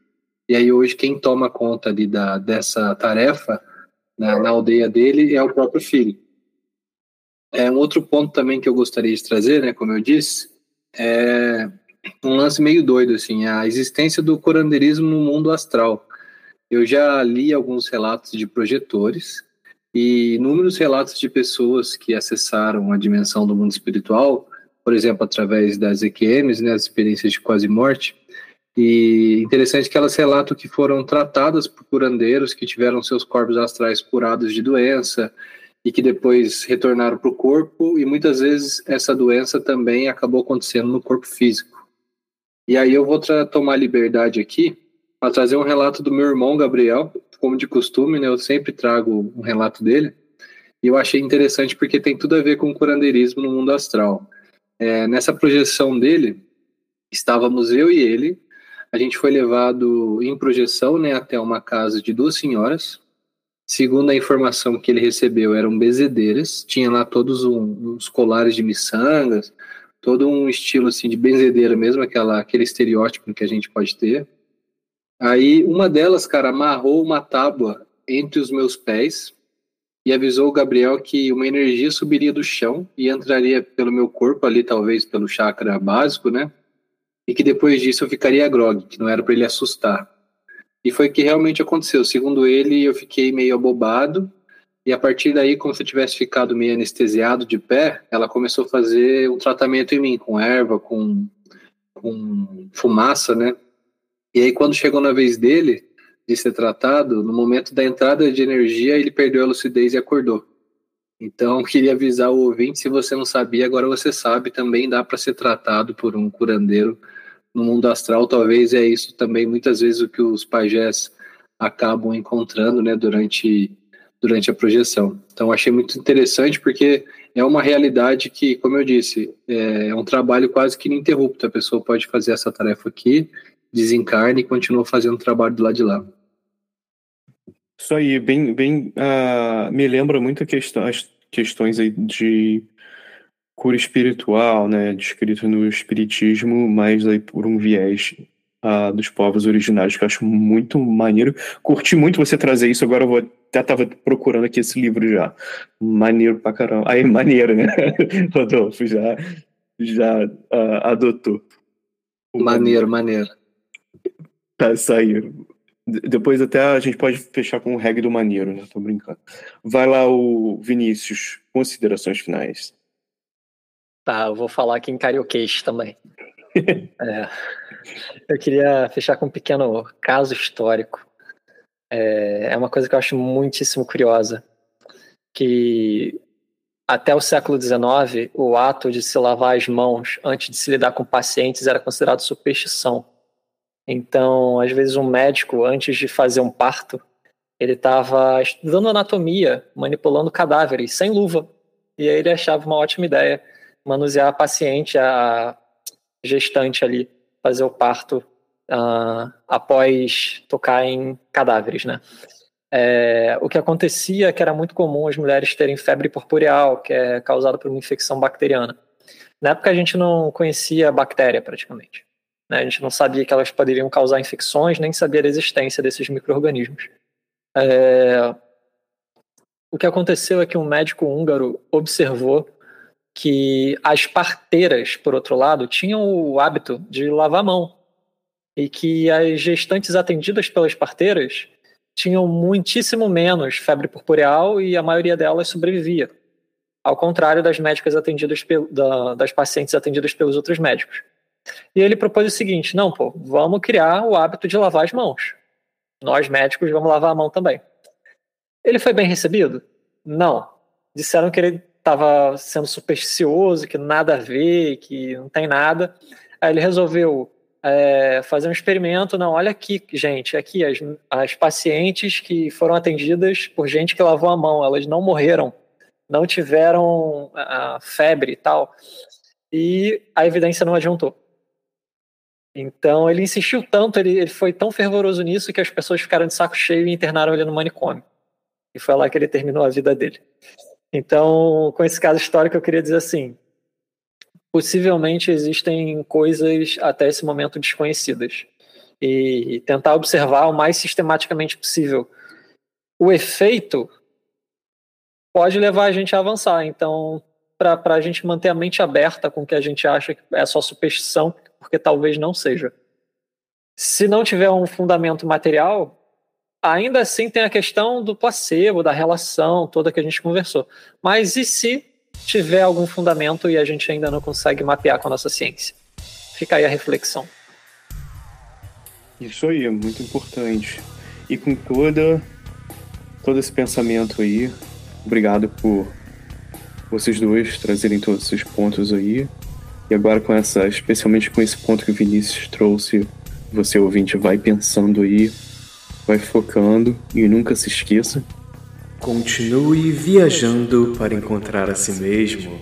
E aí hoje quem toma conta ali da, dessa tarefa na, na aldeia dele é o próprio filho. É, um outro ponto também que eu gostaria de trazer, né, como eu disse, é um lance meio doido, assim, a existência do curandeirismo no mundo astral. Eu já li alguns relatos de projetores e inúmeros relatos de pessoas que acessaram a dimensão do mundo espiritual, por exemplo, através das EQMs, né, as experiências de quase morte. E interessante que elas relatam que foram tratadas por curandeiros que tiveram seus corpos astrais curados de doença e que depois retornaram para o corpo, e muitas vezes essa doença também acabou acontecendo no corpo físico. E aí eu vou tomar liberdade aqui para trazer um relato do meu irmão Gabriel, como de costume, né, eu sempre trago um relato dele. E eu achei interessante porque tem tudo a ver com o curandeirismo no mundo astral. É, nessa projeção dele, estávamos eu e ele. A gente foi levado em projeção né, até uma casa de duas senhoras. Segundo a informação que ele recebeu, eram benzedeiras. Tinha lá todos um, colares de miçangas, todo um estilo assim de benzedeira mesmo, aquela, aquele estereótipo que a gente pode ter. Aí uma delas, cara, amarrou uma tábua entre os meus pés e avisou o Gabriel que uma energia subiria do chão e entraria pelo meu corpo ali, talvez pelo chakra básico, né? E que depois disso eu ficaria grog, que não era para ele assustar. E foi o que realmente aconteceu. Segundo ele, eu fiquei meio abobado e a partir daí, como se eu tivesse ficado meio anestesiado de pé, ela começou a fazer um tratamento em mim, com erva, com, com fumaça, né? E aí, quando chegou na vez dele, de ser tratado, no momento da entrada de energia, ele perdeu a lucidez e acordou. Então, queria avisar o ouvinte, se você não sabia, agora você sabe, também dá para ser tratado por um curandeiro no mundo astral. Talvez é isso também, muitas vezes, o que os pajés acabam encontrando né, durante, durante a projeção. Então, achei muito interessante, porque é uma realidade que, como eu disse, é um trabalho quase que ininterrupto. A pessoa pode fazer essa tarefa aqui desencarna e continua fazendo o trabalho do lado de lá. Isso aí, bem, bem uh, me lembra muito as questões aí de cura espiritual, né, descrito no espiritismo, mas aí por um viés uh, dos povos originários, que eu acho muito maneiro. Curti muito você trazer isso, agora eu vou até tava procurando aqui esse livro já. Maneiro pra caramba. Aí, maneiro, né? Rodolfo já, já uh, adotou. Maneiro, maneiro. Tá. Depois até a gente pode fechar com o reggae do maneiro, né? Tô brincando. Vai lá, o Vinícius, considerações finais. Tá, eu vou falar aqui em carioquês também. é, eu queria fechar com um pequeno caso histórico. É, é uma coisa que eu acho muitíssimo curiosa, que até o século XIX, o ato de se lavar as mãos antes de se lidar com pacientes era considerado superstição. Então, às vezes, um médico, antes de fazer um parto, ele estava estudando anatomia, manipulando cadáveres, sem luva. E aí ele achava uma ótima ideia manusear a paciente, a gestante ali, fazer o parto uh, após tocar em cadáveres, né? É, o que acontecia é que era muito comum as mulheres terem febre purpureal, que é causada por uma infecção bacteriana. Na época a gente não conhecia a bactéria praticamente. Né? A gente não sabia que elas poderiam causar infecções, nem sabia da existência desses micro-organismos. É... O que aconteceu é que um médico húngaro observou que as parteiras, por outro lado, tinham o hábito de lavar a mão e que as gestantes atendidas pelas parteiras tinham muitíssimo menos febre purpureal e a maioria delas sobrevivia, ao contrário das médicas atendidas da, das pacientes atendidas pelos outros médicos. E ele propôs o seguinte: não, pô, vamos criar o hábito de lavar as mãos. Nós médicos vamos lavar a mão também. Ele foi bem recebido? Não. Disseram que ele estava sendo supersticioso, que nada a ver, que não tem nada. Aí ele resolveu é, fazer um experimento. Não, olha aqui, gente, aqui as, as pacientes que foram atendidas por gente que lavou a mão, elas não morreram, não tiveram a, a febre e tal. E a evidência não adiantou. Então ele insistiu tanto, ele, ele foi tão fervoroso nisso que as pessoas ficaram de saco cheio e internaram ele no manicômio. E foi lá que ele terminou a vida dele. Então, com esse caso histórico, eu queria dizer assim: possivelmente existem coisas até esse momento desconhecidas. E tentar observar o mais sistematicamente possível. O efeito pode levar a gente a avançar. Então, para a gente manter a mente aberta com o que a gente acha que é só superstição, porque talvez não seja. Se não tiver um fundamento material, ainda assim tem a questão do placebo, da relação toda que a gente conversou. Mas e se tiver algum fundamento e a gente ainda não consegue mapear com a nossa ciência? Fica aí a reflexão. Isso aí, é muito importante. E com toda todo esse pensamento aí, obrigado por vocês dois trazerem todos esses pontos aí. E agora com essa, especialmente com esse ponto que o Vinícius trouxe, você ouvinte vai pensando aí, vai focando e nunca se esqueça, Continue viajando para encontrar a si mesmo.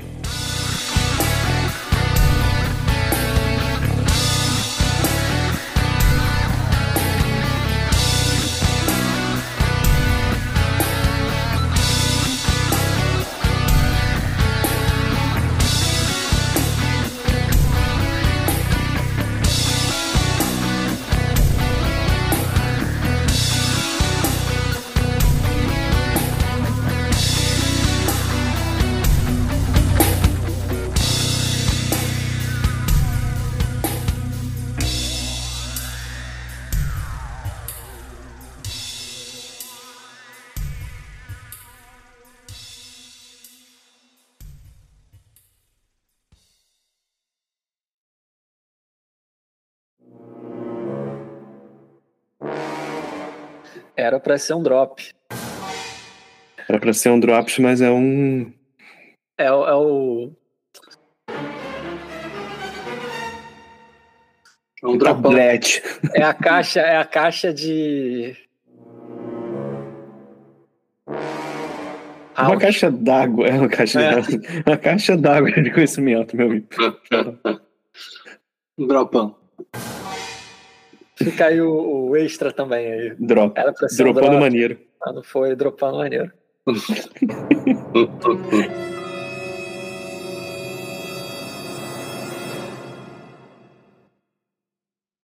Era para ser um drop. Era para ser um drops, mas é um. É, o- é o. É um tablete. É a caixa, é a caixa de. Uma House. caixa d'água. É uma caixa É. d'água. Uma caixa d'água de conhecimento, meu amigo. Um dropão. Fica aí o, o extra também aí. Drop. Era pra ser um Dropando drop, maneiro. não foi dropando maneiro.